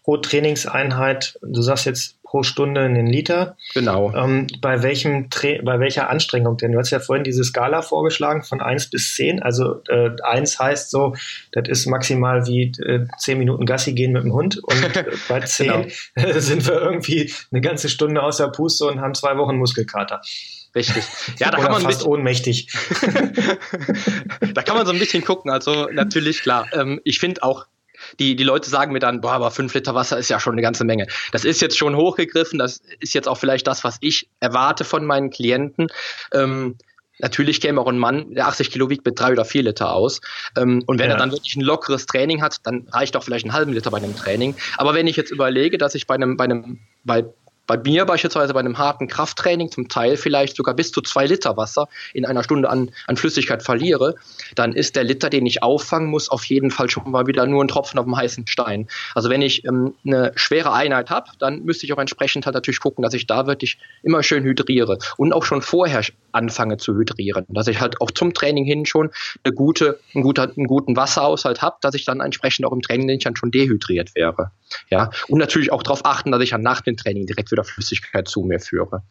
pro Trainingseinheit, du sagst jetzt pro Stunde einen Liter. Genau. Ähm, bei, welchem bei welcher Anstrengung denn? Du hast ja vorhin diese Skala vorgeschlagen von 1 bis 10. Also äh, 1 heißt so, das ist maximal wie äh, 10 Minuten Gassi gehen mit dem Hund. Und äh, [LAUGHS] bei 10 genau. [LAUGHS] sind wir irgendwie eine ganze Stunde außer Puste und haben zwei Wochen Muskelkater. Richtig. [LAUGHS] Ja, da Oder kann man fast bisschen, ohnmächtig. [LAUGHS] da kann man so ein bisschen gucken. Also natürlich klar. Ähm, ich finde auch die, die Leute sagen mir dann, boah, aber fünf Liter Wasser ist ja schon eine ganze Menge. Das ist jetzt schon hochgegriffen, das ist jetzt auch vielleicht das, was ich erwarte von meinen Klienten. Ähm, Natürlich käme auch ein Mann, der 80 Kilo wiegt, mit drei oder vier Liter aus. Ähm, und wenn ja. er dann wirklich ein lockeres Training hat, dann reicht auch vielleicht einen halben Liter bei einem Training. Aber wenn ich jetzt überlege, dass ich bei einem, bei einem, bei bei mir beispielsweise bei einem harten Krafttraining zum Teil vielleicht sogar bis zu zwei Liter Wasser in einer Stunde an, an Flüssigkeit verliere, dann ist der Liter, den ich auffangen muss, auf jeden Fall schon mal wieder nur ein Tropfen auf dem heißen Stein. Also wenn ich ähm, eine schwere Einheit habe, dann müsste ich auch entsprechend halt natürlich gucken, dass ich da wirklich immer schön hydriere und auch schon vorher anfange zu hydrieren, dass ich halt auch zum Training hin schon eine gute, einen, guter, einen guten Wasserhaushalt habe, dass ich dann entsprechend auch im Training dann schon dehydriert wäre. Ja, und natürlich auch darauf achten, dass ich dann nach dem Training direkt wieder Flüssigkeit zu mir führe.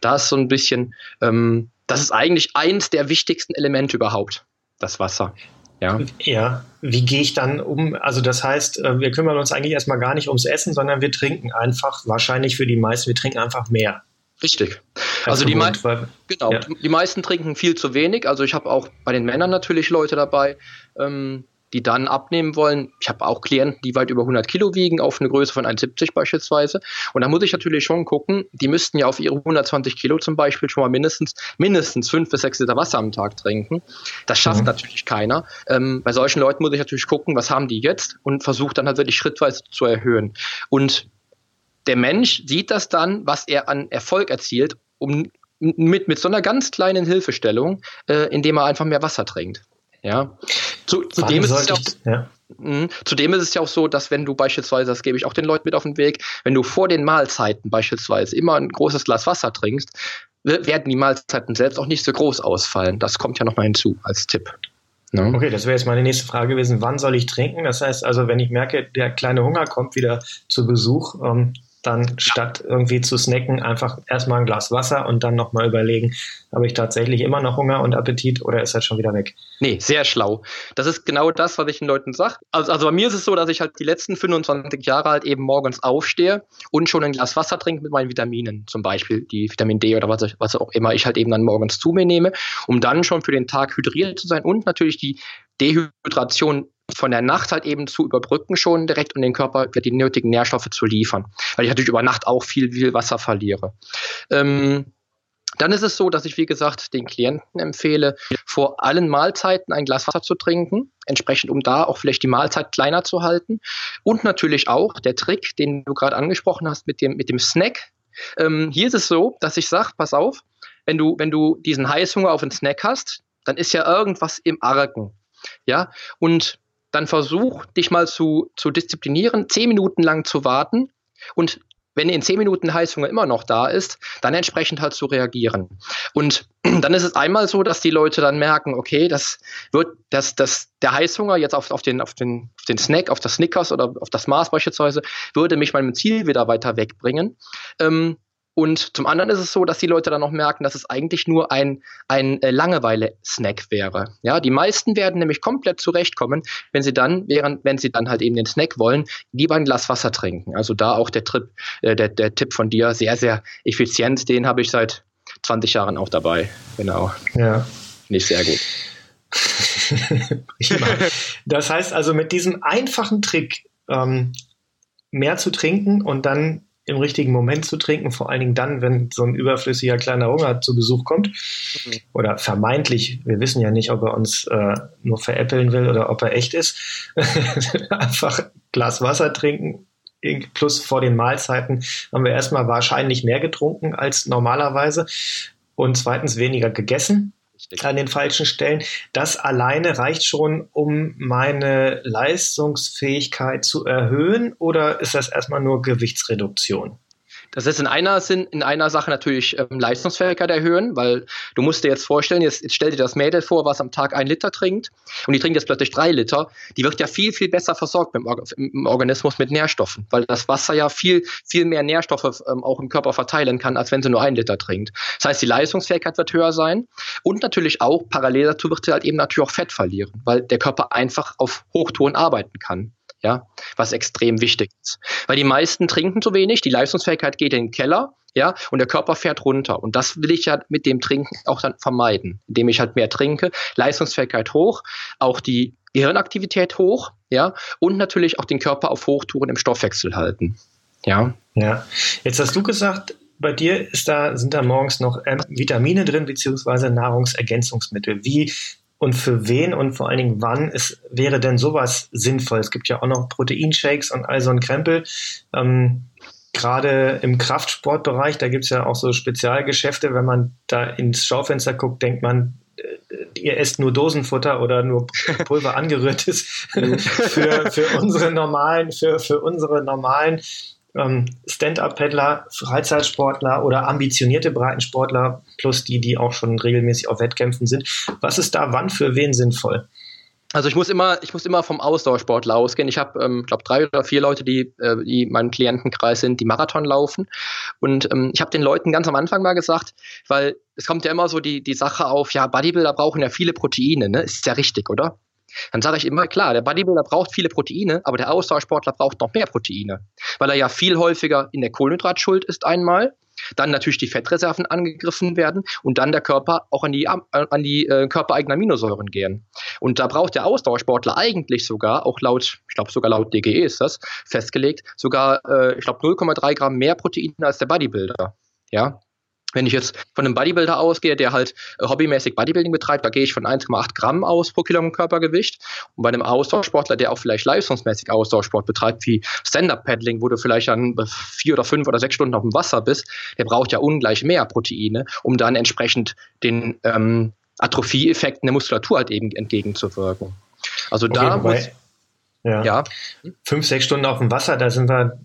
Da ist so ein bisschen, ähm, das ist eigentlich eins der wichtigsten Elemente überhaupt, das Wasser. Ja. ja, wie gehe ich dann um? Also das heißt, äh, wir kümmern uns eigentlich erstmal gar nicht ums Essen, sondern wir trinken einfach, wahrscheinlich für die meisten, wir trinken einfach mehr. Richtig. Also die, weil, genau, ja. die meisten trinken viel zu wenig. Also ich habe auch bei den Männern natürlich Leute dabei, ähm, die dann abnehmen wollen. Ich habe auch Klienten, die weit über 100 Kilo wiegen, auf eine Größe von 1,70 beispielsweise. Und da muss ich natürlich schon gucken, die müssten ja auf ihre 120 Kilo zum Beispiel schon mal mindestens, mindestens 5 bis 6 Liter Wasser am Tag trinken. Das schafft mhm. natürlich keiner. Ähm, bei solchen Leuten muss ich natürlich gucken, was haben die jetzt und versuche dann halt wirklich schrittweise zu erhöhen. Und der Mensch sieht das dann, was er an Erfolg erzielt, um mit, mit so einer ganz kleinen Hilfestellung, äh, indem er einfach mehr Wasser trinkt. Ja. Zu, zudem, ist es ja auch, ja. mh, zudem ist es ja auch so, dass wenn du beispielsweise, das gebe ich auch den Leuten mit auf den Weg, wenn du vor den Mahlzeiten beispielsweise immer ein großes Glas Wasser trinkst, werden die Mahlzeiten selbst auch nicht so groß ausfallen. Das kommt ja nochmal hinzu als Tipp. Ne? Okay, das wäre jetzt meine nächste Frage gewesen. Wann soll ich trinken? Das heißt also, wenn ich merke, der kleine Hunger kommt wieder zu Besuch, ähm, dann statt irgendwie zu snacken, einfach erstmal ein Glas Wasser und dann nochmal überlegen, habe ich tatsächlich immer noch Hunger und Appetit oder ist das schon wieder weg? Nee, sehr schlau. Das ist genau das, was ich den Leuten sage. Also, also bei mir ist es so, dass ich halt die letzten 25 Jahre halt eben morgens aufstehe und schon ein Glas Wasser trinke mit meinen Vitaminen, zum Beispiel die Vitamin D oder was, ich, was auch immer ich halt eben dann morgens zu mir nehme, um dann schon für den Tag hydriert zu sein und natürlich die Dehydration von der Nacht halt eben zu überbrücken schon direkt und den Körper die nötigen Nährstoffe zu liefern. Weil ich natürlich über Nacht auch viel, viel Wasser verliere. Ähm, dann ist es so, dass ich, wie gesagt, den Klienten empfehle, vor allen Mahlzeiten ein Glas Wasser zu trinken, entsprechend, um da auch vielleicht die Mahlzeit kleiner zu halten. Und natürlich auch der Trick, den du gerade angesprochen hast mit dem, mit dem Snack. Ähm, hier ist es so, dass ich sage, pass auf, wenn du, wenn du diesen Heißhunger auf einen Snack hast, dann ist ja irgendwas im Argen. Ja, und dann versuch dich mal zu, zu disziplinieren, zehn Minuten lang zu warten und wenn in zehn Minuten Heißhunger immer noch da ist, dann entsprechend halt zu reagieren. Und [CLEARS THROAT] dann ist es einmal so, dass die Leute dann merken, okay, das wird, dass, dass der Heißhunger jetzt auf, auf, den, auf, den, auf den Snack, auf das Snickers oder auf das Mars beispielsweise, würde mich meinem Ziel wieder weiter wegbringen. Ähm, und zum anderen ist es so, dass die Leute dann noch merken, dass es eigentlich nur ein, ein äh, Langeweile-Snack wäre. Ja, die meisten werden nämlich komplett zurechtkommen, wenn sie dann, während, wenn sie dann halt eben den Snack wollen, lieber ein Glas Wasser trinken. Also da auch der, Trip, äh, der, der Tipp von dir, sehr, sehr effizient. Den habe ich seit 20 Jahren auch dabei. Genau. Ja. Nicht sehr gut. [LAUGHS] das heißt also mit diesem einfachen Trick, ähm, mehr zu trinken und dann im richtigen Moment zu trinken, vor allen Dingen dann, wenn so ein überflüssiger kleiner Hunger zu Besuch kommt. Mhm. Oder vermeintlich, wir wissen ja nicht, ob er uns äh, nur veräppeln will oder ob er echt ist. [LAUGHS] Einfach Glas Wasser trinken, plus vor den Mahlzeiten haben wir erstmal wahrscheinlich mehr getrunken als normalerweise und zweitens weniger gegessen. An den falschen Stellen. Das alleine reicht schon, um meine Leistungsfähigkeit zu erhöhen oder ist das erstmal nur Gewichtsreduktion? Das ist in einer Sinn, in einer Sache natürlich ähm, Leistungsfähigkeit erhöhen, weil du musst dir jetzt vorstellen, jetzt, jetzt stell dir das Mädel vor, was am Tag ein Liter trinkt und die trinkt jetzt plötzlich drei Liter. Die wird ja viel, viel besser versorgt im, im Organismus mit Nährstoffen, weil das Wasser ja viel, viel mehr Nährstoffe ähm, auch im Körper verteilen kann, als wenn sie nur ein Liter trinkt. Das heißt, die Leistungsfähigkeit wird höher sein und natürlich auch parallel dazu wird sie halt eben natürlich auch Fett verlieren, weil der Körper einfach auf Hochtouren arbeiten kann ja, was extrem wichtig ist. Weil die meisten trinken zu wenig, die Leistungsfähigkeit geht in den Keller, ja, und der Körper fährt runter. Und das will ich ja mit dem Trinken auch dann vermeiden, indem ich halt mehr trinke, Leistungsfähigkeit hoch, auch die Gehirnaktivität hoch, ja, und natürlich auch den Körper auf Hochtouren im Stoffwechsel halten. Ja. Ja. Jetzt hast du gesagt, bei dir ist da, sind da morgens noch ähm, Vitamine drin, beziehungsweise Nahrungsergänzungsmittel. Wie und für wen und vor allen Dingen wann ist, wäre denn sowas sinnvoll? Es gibt ja auch noch Proteinshakes und all so ein Krempel. Ähm, Gerade im Kraftsportbereich, da gibt es ja auch so Spezialgeschäfte. Wenn man da ins Schaufenster guckt, denkt man, äh, ihr esst nur Dosenfutter oder nur Pulver angerührtes [LAUGHS] für, für unsere normalen, für, für unsere normalen ähm, Stand-up-Paddler, Freizeitsportler oder ambitionierte Breitensportler plus die, die auch schon regelmäßig auf Wettkämpfen sind. Was ist da wann für wen sinnvoll? Also ich muss immer, ich muss immer vom Ausdauersportler ausgehen. Ich habe, ähm, glaube drei oder vier Leute, die, äh, die in meinem Klientenkreis sind, die Marathon laufen. Und ähm, ich habe den Leuten ganz am Anfang mal gesagt, weil es kommt ja immer so die, die Sache auf, ja, Bodybuilder brauchen ja viele Proteine, ne? Ist ja richtig, oder? Dann sage ich immer, klar, der Bodybuilder braucht viele Proteine, aber der Ausdauersportler braucht noch mehr Proteine, weil er ja viel häufiger in der Kohlenhydratschuld ist einmal, dann natürlich die Fettreserven angegriffen werden und dann der Körper auch an die, an die äh, körpereigenen Aminosäuren gehen. Und da braucht der Ausdauersportler eigentlich sogar, auch laut, ich glaube sogar laut DGE ist das festgelegt, sogar, äh, ich glaube 0,3 Gramm mehr Proteine als der Bodybuilder. Ja, wenn ich jetzt von einem Bodybuilder ausgehe, der halt äh, hobbymäßig Bodybuilding betreibt, da gehe ich von 1,8 Gramm aus pro Kilogramm Körpergewicht. Und bei einem Ausdauersportler, der auch vielleicht leistungsmäßig Ausdauersport betreibt, wie Stand-Up-Paddling, wo du vielleicht dann vier oder fünf oder sechs Stunden auf dem Wasser bist, der braucht ja ungleich mehr Proteine, um dann entsprechend den ähm, Atrophie-Effekten der Muskulatur halt eben entgegenzuwirken. Also okay, da wobei, muss, ja. ja. Fünf, sechs Stunden auf dem Wasser, da sind wir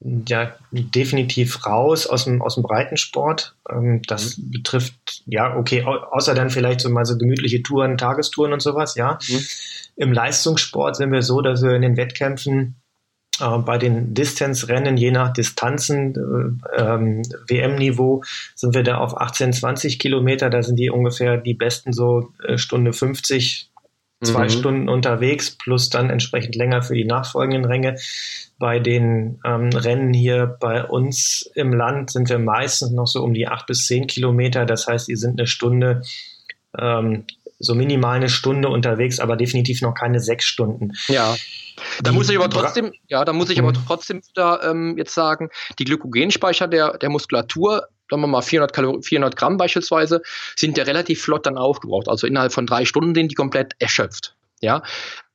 ja definitiv raus aus dem, aus dem Breitensport. Ähm, das mhm. betrifft, ja, okay, außer dann vielleicht so mal so gemütliche Touren, Tagestouren und sowas, ja. Mhm. Im Leistungssport sind wir so, dass wir in den Wettkämpfen äh, bei den Distance-Rennen, je nach Distanzen, äh, ähm, WM-Niveau, sind wir da auf 18, 20 Kilometer. Da sind die ungefähr die besten so äh, Stunde 50, zwei mhm. Stunden unterwegs, plus dann entsprechend länger für die nachfolgenden Ränge. Bei den ähm, Rennen hier bei uns im Land sind wir meistens noch so um die acht bis zehn Kilometer. Das heißt, die sind eine Stunde ähm, so minimal eine Stunde unterwegs, aber definitiv noch keine sechs Stunden. Ja. Da muss ich aber trotzdem, ja, da muss ich aber mhm. trotzdem wieder ähm, jetzt sagen, die Glykogenspeicher der, der Muskulatur, sagen wir mal 400, Kalor 400 Gramm beispielsweise, sind ja relativ flott dann aufgebraucht. Also innerhalb von drei Stunden sind die komplett erschöpft. Ja,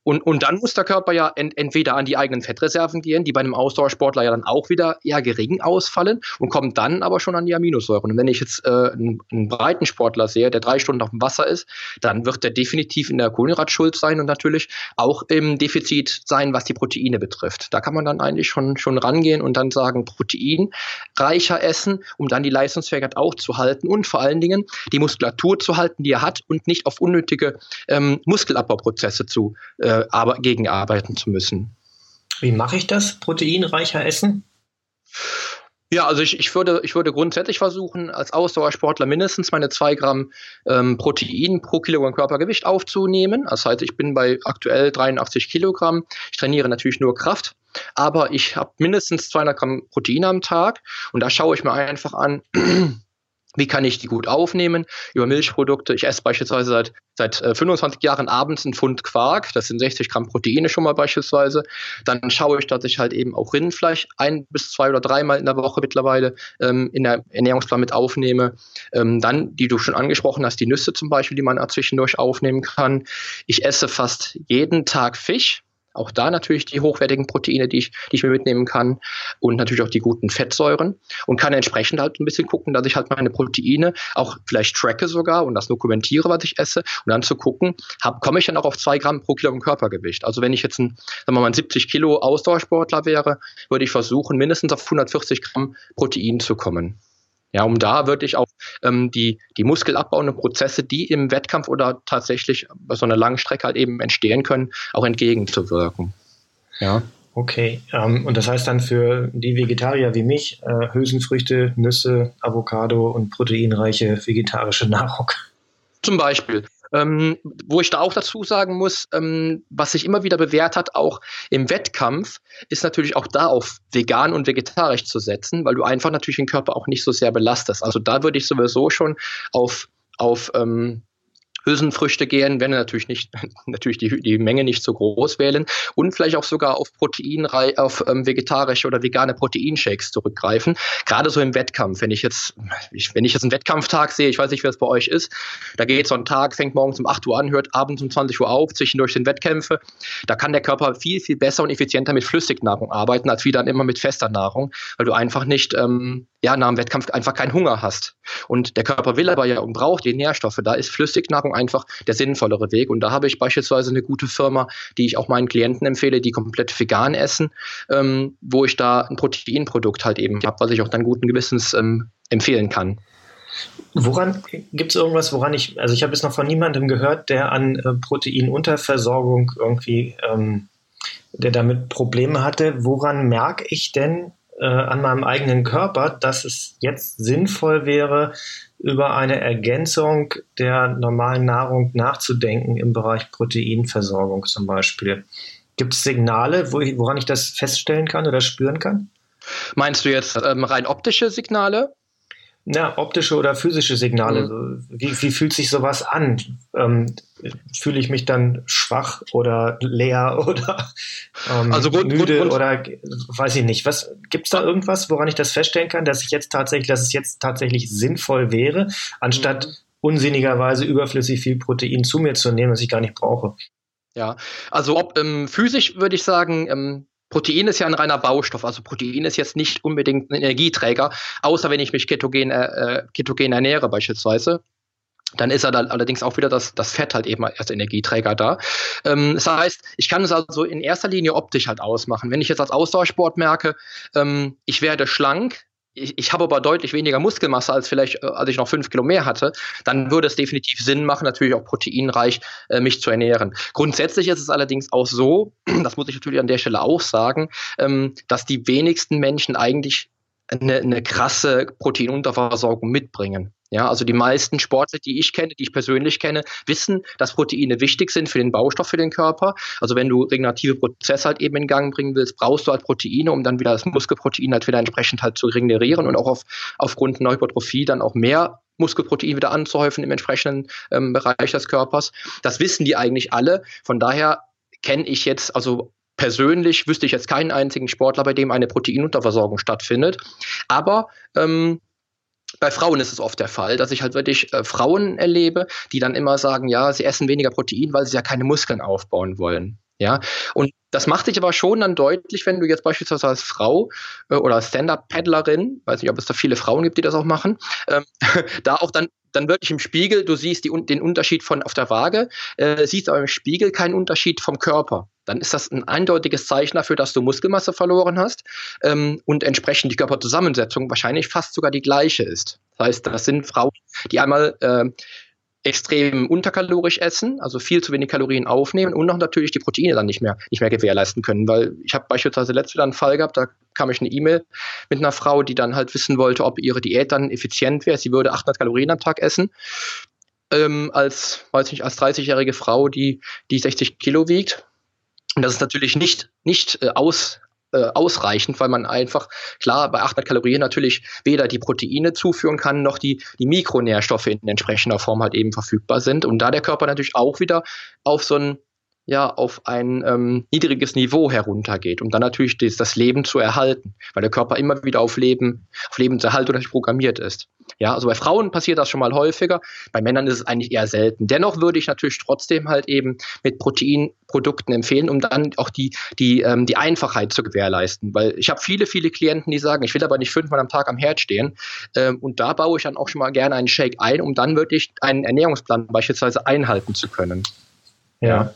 und, und dann muss der Körper ja ent, entweder an die eigenen Fettreserven gehen, die bei einem Ausdauersportler ja dann auch wieder eher gering ausfallen und kommt dann aber schon an die Aminosäuren. Und wenn ich jetzt äh, einen, einen breiten Sportler sehe, der drei Stunden auf dem Wasser ist, dann wird der definitiv in der Kohlenhydratschuld sein und natürlich auch im Defizit sein, was die Proteine betrifft. Da kann man dann eigentlich schon, schon rangehen und dann sagen, Protein reicher essen, um dann die Leistungsfähigkeit auch zu halten und vor allen Dingen die Muskulatur zu halten, die er hat und nicht auf unnötige ähm, Muskelabbauprozesse zu äh, äh, gegenarbeiten zu müssen. Wie mache ich das? Proteinreicher essen? Ja, also ich, ich, würde, ich würde grundsätzlich versuchen, als Ausdauersportler mindestens meine zwei Gramm ähm, Protein pro Kilogramm Körpergewicht aufzunehmen. Das heißt, ich bin bei aktuell 83 Kilogramm. Ich trainiere natürlich nur Kraft, aber ich habe mindestens 200 Gramm Protein am Tag. Und da schaue ich mir einfach an, [CLEARS THROAT] wie kann ich die gut aufnehmen? Über Milchprodukte. Ich esse beispielsweise seit, seit äh, 25 Jahren abends einen Pfund Quark. Das sind 60 Gramm Proteine schon mal beispielsweise. Dann schaue ich, dass ich halt eben auch Rindfleisch ein bis zwei oder dreimal in der Woche mittlerweile ähm, in der Ernährungsplan mit aufnehme. Ähm, dann, die du schon angesprochen hast, die Nüsse zum Beispiel, die man zwischendurch aufnehmen kann. Ich esse fast jeden Tag Fisch. Auch da natürlich die hochwertigen Proteine, die ich, die ich mir mitnehmen kann und natürlich auch die guten Fettsäuren und kann entsprechend halt ein bisschen gucken, dass ich halt meine Proteine auch vielleicht tracke sogar und das dokumentiere, was ich esse und dann zu gucken, hab, komme ich dann auch auf zwei Gramm pro Kilogramm Körpergewicht. Also wenn ich jetzt ein, sagen wir mal, ein 70 Kilo Ausdauersportler wäre, würde ich versuchen, mindestens auf 140 Gramm Protein zu kommen. Ja, um da wirklich auch ähm, die, die muskelabbauenden Prozesse, die im Wettkampf oder tatsächlich bei so einer langen Strecke halt eben entstehen können, auch entgegenzuwirken. Ja. Okay, ähm, und das heißt dann für die Vegetarier wie mich, äh, Hülsenfrüchte, Nüsse, Avocado und proteinreiche vegetarische [LAUGHS] Nahrung. Zum Beispiel. Ähm, wo ich da auch dazu sagen muss, ähm, was sich immer wieder bewährt hat, auch im Wettkampf, ist natürlich auch da auf vegan und vegetarisch zu setzen, weil du einfach natürlich den Körper auch nicht so sehr belastest. Also da würde ich sowieso schon auf, auf ähm, Hülsenfrüchte gehen, wenn natürlich nicht, [LAUGHS] natürlich die, die Menge nicht so groß wählen und vielleicht auch sogar auf Protein, auf ähm, vegetarische oder vegane Proteinshakes zurückgreifen. Gerade so im Wettkampf, wenn ich jetzt, ich, wenn ich jetzt einen Wettkampftag sehe, ich weiß nicht, wie das bei euch ist, da geht so ein Tag, fängt morgens um 8 Uhr an, hört abends um 20 Uhr auf, zwischendurch sind Wettkämpfe, da kann der Körper viel, viel besser und effizienter mit Flüssignahrung arbeiten, als wie dann immer mit fester Nahrung, weil du einfach nicht ähm, ja, nach dem Wettkampf einfach keinen Hunger hast. Und der Körper will aber ja und braucht die Nährstoffe. Da ist Flüssignahrung einfach der sinnvollere Weg. Und da habe ich beispielsweise eine gute Firma, die ich auch meinen Klienten empfehle, die komplett vegan essen, ähm, wo ich da ein Proteinprodukt halt eben habe, was ich auch dann guten Gewissens ähm, empfehlen kann. Woran gibt es irgendwas, woran ich, also ich habe jetzt noch von niemandem gehört, der an äh, Proteinunterversorgung irgendwie, ähm, der damit Probleme hatte. Woran merke ich denn, äh, an meinem eigenen Körper, dass es jetzt sinnvoll wäre, über eine Ergänzung der normalen Nahrung nachzudenken im Bereich Proteinversorgung zum Beispiel. Gibt es Signale, wo ich, woran ich das feststellen kann oder spüren kann? Meinst du jetzt ähm, rein optische Signale? Ja, optische oder physische Signale. Mhm. Wie, wie fühlt sich sowas an? Ähm, Fühle ich mich dann schwach oder leer [LAUGHS] oder ähm, also gut, müde gut, gut. oder weiß ich nicht. Was gibt's da irgendwas, woran ich das feststellen kann, dass ich jetzt tatsächlich, dass es jetzt tatsächlich sinnvoll wäre, anstatt mhm. unsinnigerweise überflüssig viel Protein zu mir zu nehmen, das ich gar nicht brauche? Ja, also ob ähm, physisch würde ich sagen, ähm, Protein ist ja ein reiner Baustoff, also Protein ist jetzt nicht unbedingt ein Energieträger, außer wenn ich mich ketogen, äh, äh, ketogen ernähre beispielsweise. Dann ist er dann allerdings auch wieder das, das Fett halt eben als Energieträger da. Ähm, das heißt, ich kann es also in erster Linie optisch halt ausmachen. Wenn ich jetzt als Ausdauersport merke, ähm, ich werde schlank, ich, ich habe aber deutlich weniger Muskelmasse als vielleicht, äh, als ich noch fünf Kilo mehr hatte, dann würde es definitiv Sinn machen, natürlich auch proteinreich äh, mich zu ernähren. Grundsätzlich ist es allerdings auch so, [CLEARS THROAT] das muss ich natürlich an der Stelle auch sagen, ähm, dass die wenigsten Menschen eigentlich eine, eine krasse Proteinunterversorgung mitbringen. Ja, also die meisten Sportler, die ich kenne, die ich persönlich kenne, wissen, dass Proteine wichtig sind für den Baustoff für den Körper. Also wenn du regenerative Prozesse halt eben in Gang bringen willst, brauchst du halt Proteine, um dann wieder das Muskelprotein halt wieder entsprechend halt zu regenerieren und auch auf, aufgrund einer Hypertrophie dann auch mehr Muskelprotein wieder anzuhäufen im entsprechenden ähm, Bereich des Körpers. Das wissen die eigentlich alle. Von daher kenne ich jetzt, also persönlich wüsste ich jetzt keinen einzigen Sportler, bei dem eine Proteinunterversorgung stattfindet. Aber ähm, bei Frauen ist es oft der Fall, dass ich halt wirklich äh, Frauen erlebe, die dann immer sagen, ja, sie essen weniger Protein, weil sie ja keine Muskeln aufbauen wollen. Ja, und das macht sich aber schon dann deutlich, wenn du jetzt beispielsweise als Frau äh, oder Stand-Up-Paddlerin, weiß nicht, ob es da viele Frauen gibt, die das auch machen, ähm, [LAUGHS] da auch dann dann wirklich im Spiegel, du siehst die, den Unterschied von auf der Waage, äh, siehst aber im Spiegel keinen Unterschied vom Körper. Dann ist das ein eindeutiges Zeichen dafür, dass du Muskelmasse verloren hast ähm, und entsprechend die Körperzusammensetzung wahrscheinlich fast sogar die gleiche ist. Das heißt, das sind Frauen, die einmal äh, extrem unterkalorisch essen, also viel zu wenig Kalorien aufnehmen und noch natürlich die Proteine dann nicht mehr, nicht mehr gewährleisten können. Weil ich habe beispielsweise letztes Jahr einen Fall gehabt, da kam ich eine E-Mail mit einer Frau, die dann halt wissen wollte, ob ihre Diät dann effizient wäre. Sie würde 800 Kalorien am Tag essen. Ähm, als, weiß nicht, als 30-jährige Frau, die, die 60 Kilo wiegt. Und das ist natürlich nicht, nicht äh, aus, äh, ausreichend, weil man einfach, klar, bei 800 Kalorien natürlich weder die Proteine zuführen kann, noch die, die Mikronährstoffe in entsprechender Form halt eben verfügbar sind. Und da der Körper natürlich auch wieder auf so ein ja auf ein ähm, niedriges Niveau heruntergeht, um dann natürlich das, das, Leben zu erhalten, weil der Körper immer wieder auf Leben, auf Lebenserhaltung programmiert ist. Ja, also bei Frauen passiert das schon mal häufiger, bei Männern ist es eigentlich eher selten. Dennoch würde ich natürlich trotzdem halt eben mit Proteinprodukten empfehlen, um dann auch die, die, ähm, die Einfachheit zu gewährleisten. Weil ich habe viele, viele Klienten, die sagen, ich will aber nicht fünfmal am Tag am Herd stehen. Ähm, und da baue ich dann auch schon mal gerne einen Shake ein, um dann wirklich einen Ernährungsplan beispielsweise einhalten zu können. Ja.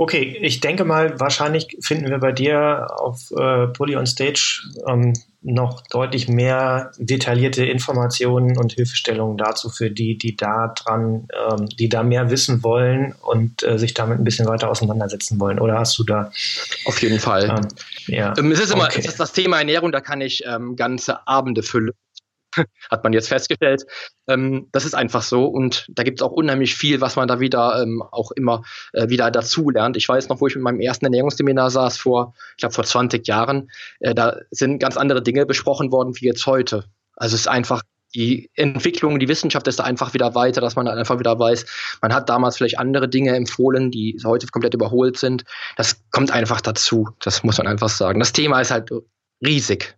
Okay, ich denke mal, wahrscheinlich finden wir bei dir auf äh, Poly on Stage ähm, noch deutlich mehr detaillierte Informationen und Hilfestellungen dazu für die, die da dran, ähm, die da mehr wissen wollen und äh, sich damit ein bisschen weiter auseinandersetzen wollen. Oder hast du da? Auf jeden Fall. Ähm, ja. Ähm, es ist immer okay. es ist das Thema Ernährung, da kann ich ähm, ganze Abende füllen [LAUGHS] hat man jetzt festgestellt. Ähm, das ist einfach so und da gibt es auch unheimlich viel, was man da wieder ähm, auch immer äh, wieder dazu lernt. Ich weiß noch, wo ich mit meinem ersten Ernährungsseminar saß vor, ich glaube vor 20 Jahren, äh, da sind ganz andere Dinge besprochen worden wie jetzt heute. Also es ist einfach die Entwicklung, die Wissenschaft ist da einfach wieder weiter, dass man dann einfach wieder weiß, man hat damals vielleicht andere Dinge empfohlen, die heute komplett überholt sind. Das kommt einfach dazu. Das muss man einfach sagen. Das Thema ist halt riesig.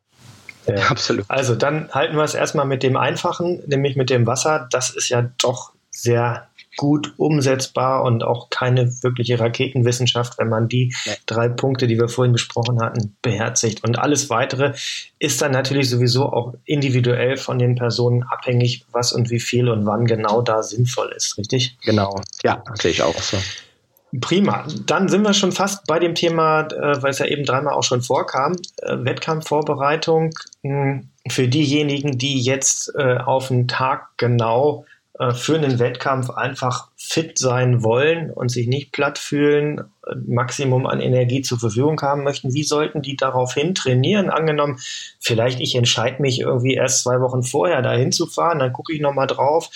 Ja, absolut. Also dann halten wir es erstmal mit dem Einfachen, nämlich mit dem Wasser. Das ist ja doch sehr gut umsetzbar und auch keine wirkliche Raketenwissenschaft, wenn man die ja. drei Punkte, die wir vorhin besprochen hatten, beherzigt. Und alles weitere ist dann natürlich sowieso auch individuell von den Personen abhängig, was und wie viel und wann genau da sinnvoll ist, richtig? Genau, ja, sehe ich auch so. Prima. Dann sind wir schon fast bei dem Thema, äh, weil es ja eben dreimal auch schon vorkam, äh, Wettkampfvorbereitung. Mh, hm, für diejenigen, die jetzt äh, auf den Tag genau für einen Wettkampf einfach fit sein wollen und sich nicht platt fühlen, Maximum an Energie zur Verfügung haben möchten, wie sollten die daraufhin trainieren? Angenommen, vielleicht ich entscheide mich irgendwie erst zwei Wochen vorher dahin zu fahren, dann gucke ich nochmal drauf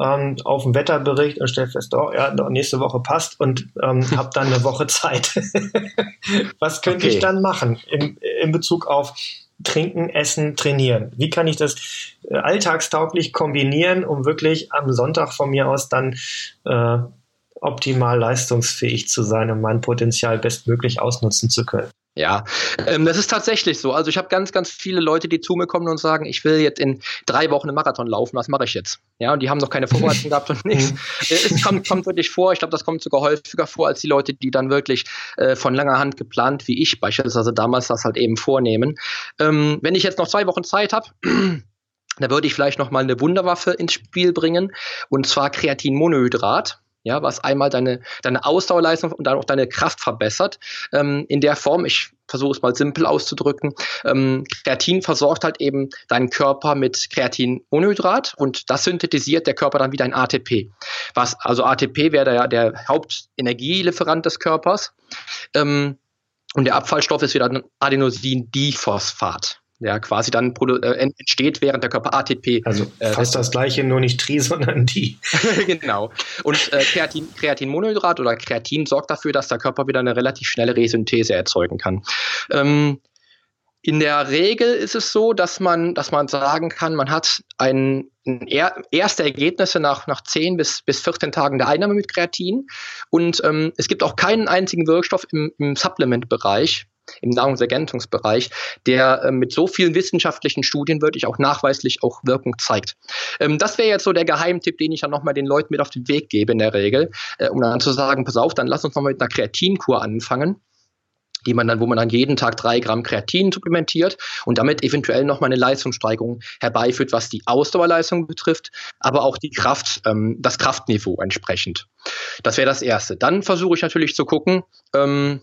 ähm, auf den Wetterbericht und stelle fest, doch, ja, doch, nächste Woche passt und ähm, [LAUGHS] habe dann eine Woche Zeit. [LAUGHS] Was könnte okay. ich dann machen in, in Bezug auf Trinken, Essen, Trainieren. Wie kann ich das äh, alltagstauglich kombinieren, um wirklich am Sonntag von mir aus dann äh, optimal leistungsfähig zu sein und mein Potenzial bestmöglich ausnutzen zu können? Ja, ähm, das ist tatsächlich so. Also ich habe ganz, ganz viele Leute, die zu mir kommen und sagen, ich will jetzt in drei Wochen einen Marathon laufen, was mache ich jetzt? Ja, und die haben noch keine Vorbereitung gehabt und [LAUGHS] nichts. Es kommt, kommt wirklich vor, ich glaube, das kommt sogar häufiger vor, als die Leute, die dann wirklich äh, von langer Hand geplant, wie ich beispielsweise damals das halt eben vornehmen. Ähm, wenn ich jetzt noch zwei Wochen Zeit habe, [CLEARS THROAT] da würde ich vielleicht noch mal eine Wunderwaffe ins Spiel bringen, und zwar Kreatinmonohydrat. Ja, was einmal deine, deine Ausdauerleistung und dann auch deine Kraft verbessert. Ähm, in der Form, ich versuche es mal simpel auszudrücken, ähm, Kreatin versorgt halt eben deinen Körper mit Kreatinmonohydrat und das synthetisiert der Körper dann wieder in ATP. Was, also ATP wäre ja der Hauptenergielieferant des Körpers. Ähm, und der Abfallstoff ist wieder Adenosin-Diphosphat ja, quasi dann äh, entsteht, während der Körper ATP. Also äh, fast äh, das gleiche, nur nicht Tri, [LAUGHS] sondern die. [LAUGHS] genau. Und äh, Kreatin, Kreatinmonohydrat oder Kreatin sorgt dafür, dass der Körper wieder eine relativ schnelle Resynthese erzeugen kann. Ähm, in der Regel ist es so, dass man, dass man sagen kann, man hat ein, ein er, erste Ergebnisse nach, nach 10 bis, bis 14 Tagen der Einnahme mit Kreatin. Und ähm, es gibt auch keinen einzigen Wirkstoff im, im Supplement-Bereich, im Nahrungsergänzungsbereich, der äh, mit so vielen wissenschaftlichen Studien wirklich auch nachweislich auch Wirkung zeigt. Ähm, das wäre jetzt so der Geheimtipp, den ich dann nochmal den Leuten mit auf den Weg gebe in der Regel, äh, um dann zu sagen, pass auf, dann lass uns nochmal mit einer Kreatinkur anfangen die man dann, wo man dann jeden Tag drei Gramm Kreatin supplementiert und damit eventuell nochmal eine Leistungssteigerung herbeiführt, was die Ausdauerleistung betrifft, aber auch die Kraft, ähm, das Kraftniveau entsprechend. Das wäre das Erste. Dann versuche ich natürlich zu gucken, ähm,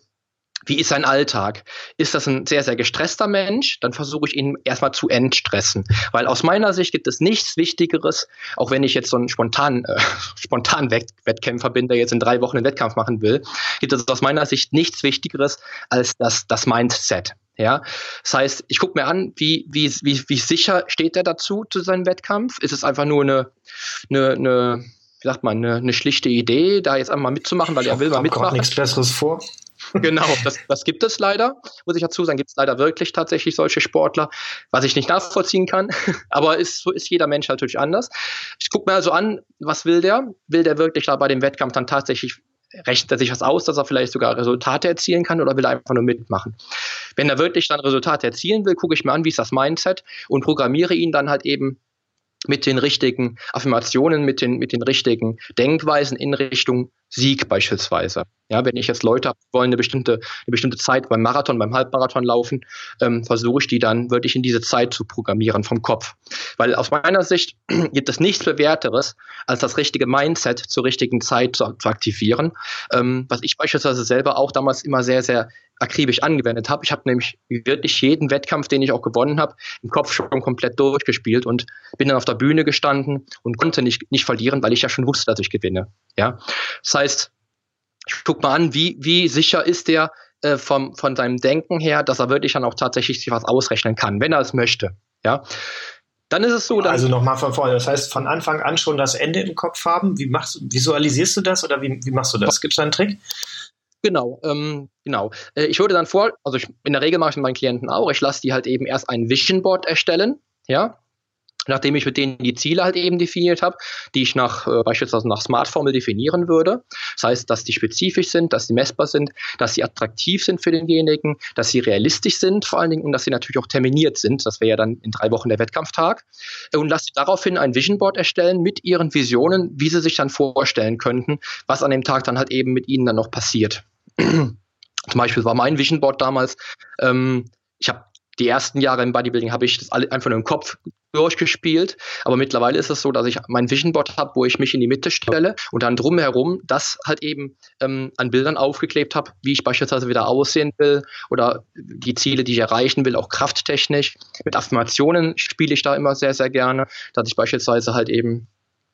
wie ist sein Alltag? Ist das ein sehr, sehr gestresster Mensch? Dann versuche ich ihn erstmal zu entstressen. Weil aus meiner Sicht gibt es nichts Wichtigeres, auch wenn ich jetzt so einen spontanen, äh, [LAUGHS] spontanen Wett Wettkämpfer bin, der jetzt in drei Wochen einen Wettkampf machen will, gibt es aus meiner Sicht nichts Wichtigeres als das, das Mindset. Ja, das heißt, ich gucke mir an, wie, wie, wie, wie sicher steht er dazu zu seinem Wettkampf? Ist es einfach nur eine, eine, eine wie sagt man, eine, eine schlichte Idee, da jetzt einmal mitzumachen, weil er will mal mitmachen. Kommt nichts Besseres vor. Genau, das, das gibt es leider, muss ich dazu sagen, gibt es leider wirklich tatsächlich solche Sportler, was ich nicht nachvollziehen kann. [LAUGHS] Aber ist, so ist jeder Mensch natürlich anders. Ich gucke mir also an, was will der? Will der wirklich da bei dem Wettkampf dann tatsächlich rechnet er sich was aus, dass er vielleicht sogar Resultate erzielen kann oder will er einfach nur mitmachen? Wenn er wirklich dann Resultate erzielen will, gucke ich mir an, wie ist das Mindset und programmiere ihn dann halt eben mit den richtigen Affirmationen, mit den, mit den richtigen Denkweisen in Richtung Sieg beispielsweise. Ja, wenn ich jetzt Leute habe, wollen eine bestimmte, eine bestimmte Zeit beim Marathon, beim Halbmarathon laufen, ähm, versuche ich die dann wirklich in diese Zeit zu programmieren vom Kopf. Weil aus meiner Sicht [CLEARS THROAT] gibt es nichts Bewährteres, als das richtige Mindset zur richtigen Zeit zu, zu aktivieren. Ähm, was ich beispielsweise selber auch damals immer sehr, sehr akribisch angewendet habe. Ich habe nämlich wirklich jeden Wettkampf, den ich auch gewonnen habe, im Kopf schon komplett durchgespielt und bin dann auf der Bühne gestanden und konnte nicht, nicht verlieren, weil ich ja schon wusste, dass ich gewinne. Ja, das heißt, ich guck mal an, wie, wie sicher ist der äh, vom, von seinem Denken her, dass er wirklich dann auch tatsächlich sich was ausrechnen kann, wenn er es möchte. Ja, dann ist es so, dass. Also nochmal von vorne. Das heißt, von Anfang an schon das Ende im Kopf haben. Wie machst visualisierst du das oder wie, wie machst du das? Gibt es da einen Trick? Genau, ähm, genau. Äh, ich würde dann vor, also ich, in der Regel mache ich mit meinen Klienten auch, ich lasse die halt eben erst ein Vision Board erstellen, ja, nachdem ich mit denen die Ziele halt eben definiert habe, die ich nach äh, beispielsweise nach Smart-Formel definieren würde. Das heißt, dass die spezifisch sind, dass sie messbar sind, dass sie attraktiv sind für denjenigen, dass sie realistisch sind vor allen Dingen und dass sie natürlich auch terminiert sind. Das wäre ja dann in drei Wochen der Wettkampftag. Und lasse daraufhin ein Vision Board erstellen mit ihren Visionen, wie sie sich dann vorstellen könnten, was an dem Tag dann halt eben mit ihnen dann noch passiert. [CLEARS THROAT] Zum Beispiel war mein Vision Board damals, ähm, ich habe die ersten Jahre im Bodybuilding habe ich das einfach nur im Kopf durchgespielt. Aber mittlerweile ist es so, dass ich mein Vision Board habe, wo ich mich in die Mitte stelle und dann drumherum das halt eben ähm, an Bildern aufgeklebt habe, wie ich beispielsweise wieder aussehen will oder die Ziele, die ich erreichen will, auch krafttechnisch. Mit Affirmationen spiele ich da immer sehr, sehr gerne, dass ich beispielsweise halt eben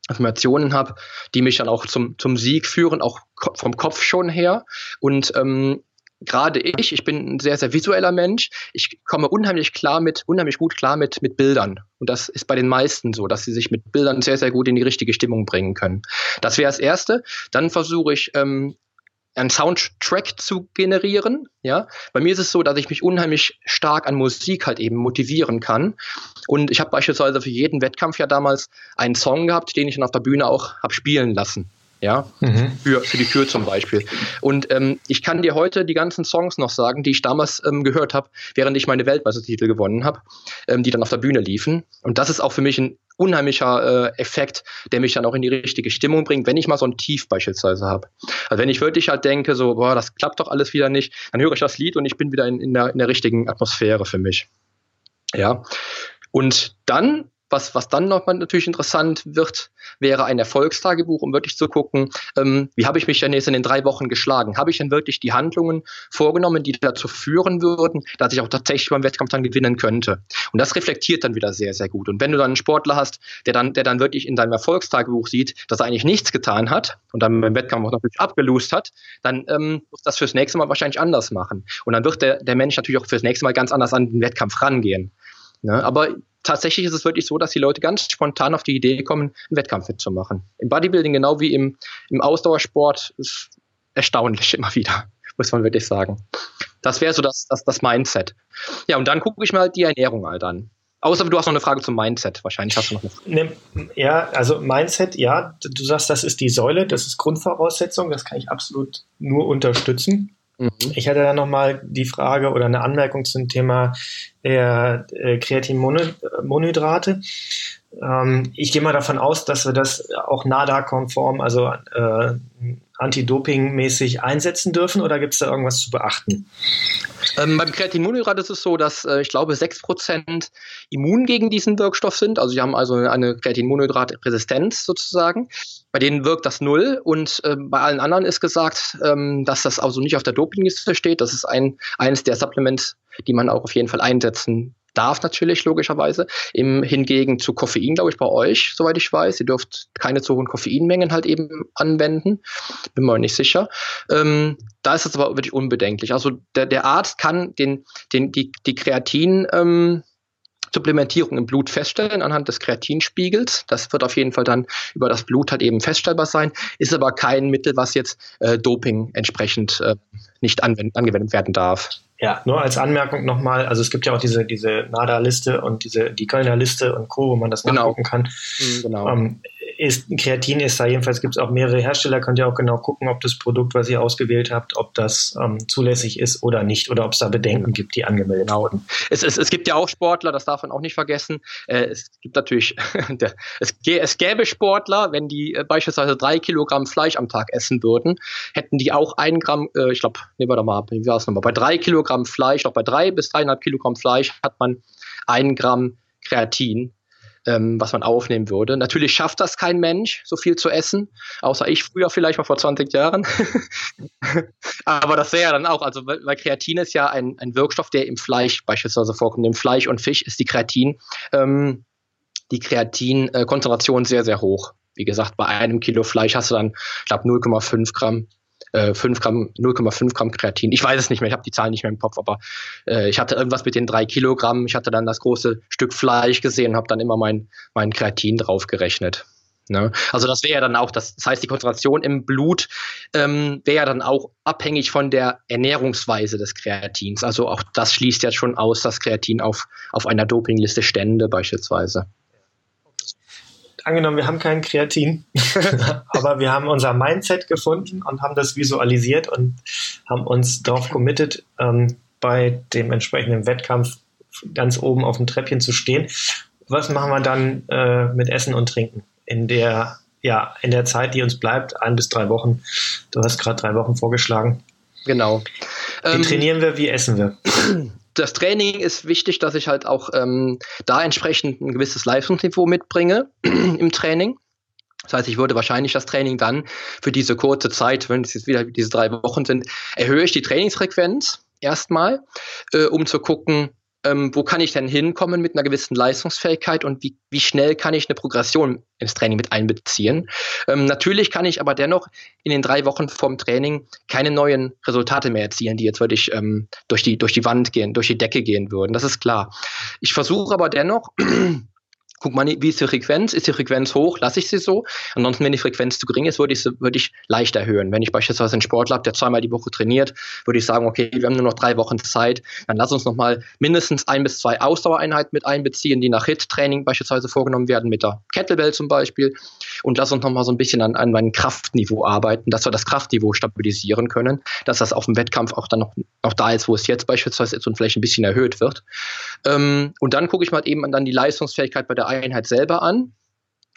Affirmationen habe, die mich dann auch zum, zum Sieg führen, auch vom Kopf schon her. Und ähm, gerade ich, ich bin ein sehr, sehr visueller Mensch. Ich komme unheimlich klar mit, unheimlich gut klar mit, mit Bildern. Und das ist bei den meisten so, dass sie sich mit Bildern sehr, sehr gut in die richtige Stimmung bringen können. Das wäre das Erste. Dann versuche ich, ähm, einen Soundtrack zu generieren. Ja, bei mir ist es so, dass ich mich unheimlich stark an Musik halt eben motivieren kann. Und ich habe beispielsweise für jeden Wettkampf ja damals einen Song gehabt, den ich dann auf der Bühne auch habe spielen lassen ja, mhm. für, für die Kür zum Beispiel. Und ähm, ich kann dir heute die ganzen Songs noch sagen, die ich damals ähm, gehört habe, während ich meine Weltmeistertitel gewonnen habe, ähm, die dann auf der Bühne liefen. Und das ist auch für mich ein unheimlicher äh, Effekt, der mich dann auch in die richtige Stimmung bringt, wenn ich mal so ein Tief beispielsweise habe. Also wenn ich wirklich halt denke, so, boah, das klappt doch alles wieder nicht, dann höre ich das Lied und ich bin wieder in, in, der, in der richtigen Atmosphäre für mich. Ja. Und dann was, was dann nochmal natürlich interessant wird, wäre ein Erfolgstagebuch, um wirklich zu gucken, ähm, wie habe ich mich denn jetzt in den drei Wochen geschlagen? Habe ich denn wirklich die Handlungen vorgenommen, die dazu führen würden, dass ich auch tatsächlich beim Wettkampf dann gewinnen könnte? Und das reflektiert dann wieder sehr, sehr gut. Und wenn du dann einen Sportler hast, der dann, der dann wirklich in deinem Erfolgstagebuch sieht, dass er eigentlich nichts getan hat und dann beim Wettkampf auch natürlich abgelost hat, dann ähm, muss das fürs nächste Mal wahrscheinlich anders machen. Und dann wird der, der Mensch natürlich auch fürs nächste Mal ganz anders an den Wettkampf rangehen. Ne? Aber tatsächlich ist es wirklich so, dass die Leute ganz spontan auf die Idee kommen, einen Wettkampf mitzumachen. Im Bodybuilding genau wie im, im Ausdauersport ist erstaunlich immer wieder, [LAUGHS] muss man wirklich sagen. Das wäre so das, das, das Mindset. Ja, und dann gucke ich mir halt die Ernährung halt an. Außer du hast noch eine Frage zum Mindset. Wahrscheinlich hast du noch eine Frage. Ja, also Mindset, ja, du sagst, das ist die Säule, das ist Grundvoraussetzung, das kann ich absolut nur unterstützen. Mhm. Ich hatte dann nochmal die Frage oder eine Anmerkung zum Thema äh, Kreatinmonohydrate. Ähm, ich gehe mal davon aus, dass wir das auch NADA-konform, also äh, Anti-Doping-mäßig einsetzen dürfen oder gibt es da irgendwas zu beachten? Ähm, beim Kreatinmonhydrat ist es so, dass äh, ich glaube 6% immun gegen diesen Wirkstoff sind. Also sie haben also eine Kreatinmonhydrat-Resistenz sozusagen. Bei denen wirkt das null und äh, bei allen anderen ist gesagt, ähm, dass das also nicht auf der Dopingliste steht. Das ist ein, eines der Supplements, die man auch auf jeden Fall einsetzen darf natürlich logischerweise. Im hingegen zu Koffein, glaube ich, bei euch, soweit ich weiß. Ihr dürft keine zu hohen Koffeinmengen halt eben anwenden. Bin mir nicht sicher. Ähm, da ist es aber wirklich unbedenklich. Also der, der Arzt kann den, den, die, die Kreatin ähm, Supplementierung im Blut feststellen anhand des Kreatinspiegels. Das wird auf jeden Fall dann über das Blut halt eben feststellbar sein, ist aber kein Mittel, was jetzt äh, Doping entsprechend äh, nicht angewendet werden darf. Ja, nur als Anmerkung nochmal, also es gibt ja auch diese, diese NADA-Liste und diese, die Kölner Liste und Co., wo man das genau. nachgucken kann. Mhm, genau. Ähm, ist, Kreatin ist da jedenfalls, gibt es auch mehrere Hersteller, könnt ihr auch genau gucken, ob das Produkt, was ihr ausgewählt habt, ob das ähm, zulässig ist oder nicht oder ob es da Bedenken gibt, die angemeldet genau. wurden. Es, es, es gibt ja auch Sportler, das darf man auch nicht vergessen. Äh, es gibt natürlich, [LAUGHS] es, es gäbe Sportler, wenn die äh, beispielsweise drei Kilogramm Fleisch am Tag essen würden, hätten die auch ein Gramm, äh, ich glaube, nehmen wir doch mal, wie war es nochmal, bei drei Kilogramm Fleisch, noch bei drei bis dreieinhalb Kilogramm Fleisch hat man ein Gramm Kreatin ähm, was man aufnehmen würde. Natürlich schafft das kein Mensch, so viel zu essen, außer ich früher vielleicht mal vor 20 Jahren. [LAUGHS] Aber das wäre ja dann auch, also weil Kreatin ist ja ein, ein Wirkstoff, der im Fleisch beispielsweise vorkommt. Im Fleisch und Fisch ist die Kreatin, ähm, die Kreatin-Konzentration sehr, sehr hoch. Wie gesagt, bei einem Kilo Fleisch hast du dann, ich glaube, 0,5 Gramm 5 äh, Gramm, 0,5 Gramm Kreatin. Ich weiß es nicht mehr, ich habe die Zahlen nicht mehr im Kopf, aber äh, ich hatte irgendwas mit den drei Kilogramm. Ich hatte dann das große Stück Fleisch gesehen und habe dann immer mein, mein Kreatin draufgerechnet. Ne? Also das wäre ja dann auch, das, das heißt, die Konzentration im Blut ähm, wäre ja dann auch abhängig von der Ernährungsweise des Kreatins. Also auch das schließt ja schon aus, dass Kreatin auf, auf einer Dopingliste stände beispielsweise angenommen, wir haben keinen Kreatin, [LAUGHS] aber wir haben unser Mindset gefunden und haben das visualisiert und haben uns darauf committed, ähm, bei dem entsprechenden Wettkampf ganz oben auf dem Treppchen zu stehen. Was machen wir dann äh, mit Essen und Trinken in der, ja, in der Zeit, die uns bleibt, ein bis drei Wochen? Du hast gerade drei Wochen vorgeschlagen. Genau. Wie ähm, trainieren wir, wie essen wir? [CLEARS THROAT] das Training ist wichtig, dass ich halt auch ähm, da entsprechend ein gewisses Leistungsniveau mitbringe [CLEARS THROAT] im Training. Das heißt, ich würde wahrscheinlich das Training dann für diese kurze Zeit, wenn es jetzt wieder diese drei Wochen sind, erhöhe ich die Trainingsfrequenz erstmal, äh, um zu gucken, ähm, wo kann ich denn hinkommen mit einer gewissen Leistungsfähigkeit und wie, wie schnell kann ich eine Progression ins Training mit einbeziehen. Ähm, natürlich kann ich aber dennoch in den drei Wochen vorm Training keine neuen Resultate mehr erzielen, die jetzt wirklich ähm, durch, die, durch die Wand gehen, durch die Decke gehen würden. Das ist klar. Ich versuche aber dennoch, [CLEARS THROAT] guck mal, wie ist die Frequenz? Ist die Frequenz hoch? Lasse ich sie so? Ansonsten, wenn die Frequenz zu gering ist, würde ich sie würde ich leicht erhöhen. Wenn ich beispielsweise einen Sportler habe, der zweimal die Woche trainiert, würde ich sagen, okay, wir haben nur noch drei Wochen Zeit, dann lass uns nochmal mindestens ein bis zwei Ausdauereinheiten mit einbeziehen, die nach HIT-Training beispielsweise vorgenommen werden, mit der Kettlebell zum Beispiel. Und lass uns nochmal so ein bisschen an, an meinem Kraftniveau arbeiten, dass wir das Kraftniveau stabilisieren können, dass das auf dem Wettkampf auch dann noch, noch da ist, wo es jetzt beispielsweise ist und vielleicht ein bisschen erhöht wird. Ähm, und dann gucke ich mal eben dann die Leistungsfähigkeit bei der Einheit selber an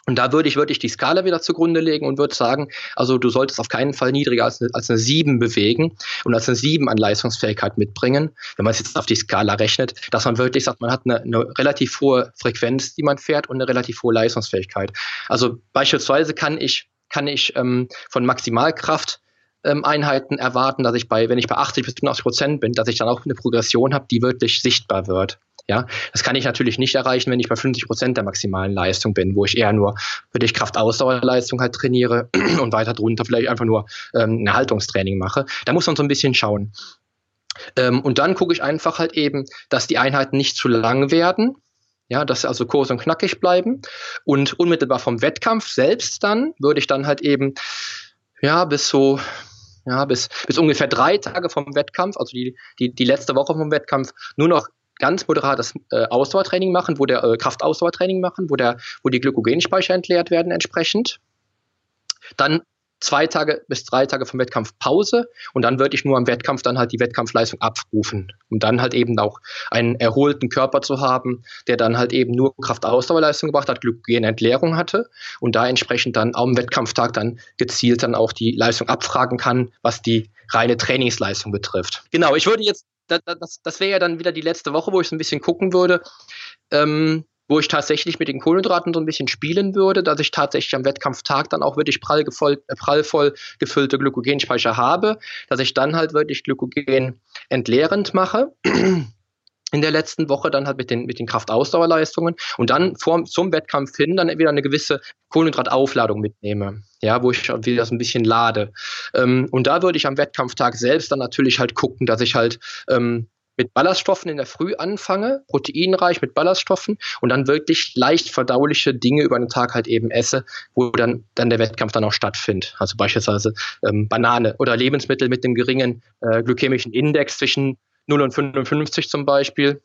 Und da würde ich wirklich die Skala wieder zugrunde legen und würde sagen, also du solltest auf keinen Fall niedriger als eine, als eine 7 bewegen und als eine 7 an Leistungsfähigkeit mitbringen, wenn man es jetzt auf die Skala rechnet, dass man wirklich sagt, man hat eine, eine relativ hohe Frequenz, die man fährt und eine relativ hohe Leistungsfähigkeit. Also beispielsweise kann ich, kann ich ähm, von Maximalkraft ähm, Einheiten erwarten, dass ich bei, wenn ich bei 80 bis 85 Prozent bin, dass ich dann auch eine Progression habe, die wirklich sichtbar wird. Ja, das kann ich natürlich nicht erreichen, wenn ich bei 50 Prozent der maximalen Leistung bin, wo ich eher nur für dich Kraftausdauerleistung halt trainiere [CLEARS THROAT] und weiter drunter vielleicht einfach nur ähm, ein Haltungstraining mache. Da muss man so ein bisschen schauen. Ähm, und dann gucke ich einfach halt eben, dass die Einheiten nicht zu lang werden. Ja, dass sie also kurz und knackig bleiben. Und unmittelbar vom Wettkampf selbst dann würde ich dann halt eben, ja, bis so ja, bis, bis ungefähr drei Tage vom Wettkampf, also die, die, die letzte Woche vom Wettkampf, nur noch ganz moderates äh, Ausdauertraining machen, wo der äh, Kraftausdauertraining machen, wo der, wo die Glykogenspeicher entleert werden entsprechend. Dann zwei Tage bis drei Tage vom Wettkampf Pause und dann würde ich nur am Wettkampf dann halt die Wettkampfleistung abrufen, um dann halt eben auch einen erholten Körper zu haben, der dann halt eben nur Kraftausdauerleistung gebracht hat, Glykogenentleerung hatte und da entsprechend dann am Wettkampftag dann gezielt dann auch die Leistung abfragen kann, was die reine Trainingsleistung betrifft. Genau, ich würde jetzt das, das, wäre ja dann wieder die letzte Woche, wo ich so ein bisschen gucken würde, ähm, wo ich tatsächlich mit den Kohlenhydraten so ein bisschen spielen würde, dass ich tatsächlich am Wettkampftag dann auch wirklich prall, gevoll, äh, prallvoll gefüllte Glykogenspeicher habe, dass ich dann halt wirklich Glykogen entleerend mache. [CLEARS THROAT] In der letzten Woche dann halt mit den, mit den Kraftausdauerleistungen und dann vor, zum Wettkampf hin dann wieder eine gewisse Kohlenhydrataufladung mitnehme, ja, wo ich wieder so ein bisschen lade. Ähm, und da würde ich am Wettkampftag selbst dann natürlich halt gucken, dass ich halt ähm, mit Ballaststoffen in der Früh anfange, proteinreich mit Ballaststoffen und dann wirklich leicht verdauliche Dinge über den Tag halt eben esse, wo dann, dann der Wettkampf dann auch stattfindet. Also beispielsweise ähm, Banane oder Lebensmittel mit dem geringen äh, glykämischen Index zwischen 0 und 55 zum Beispiel,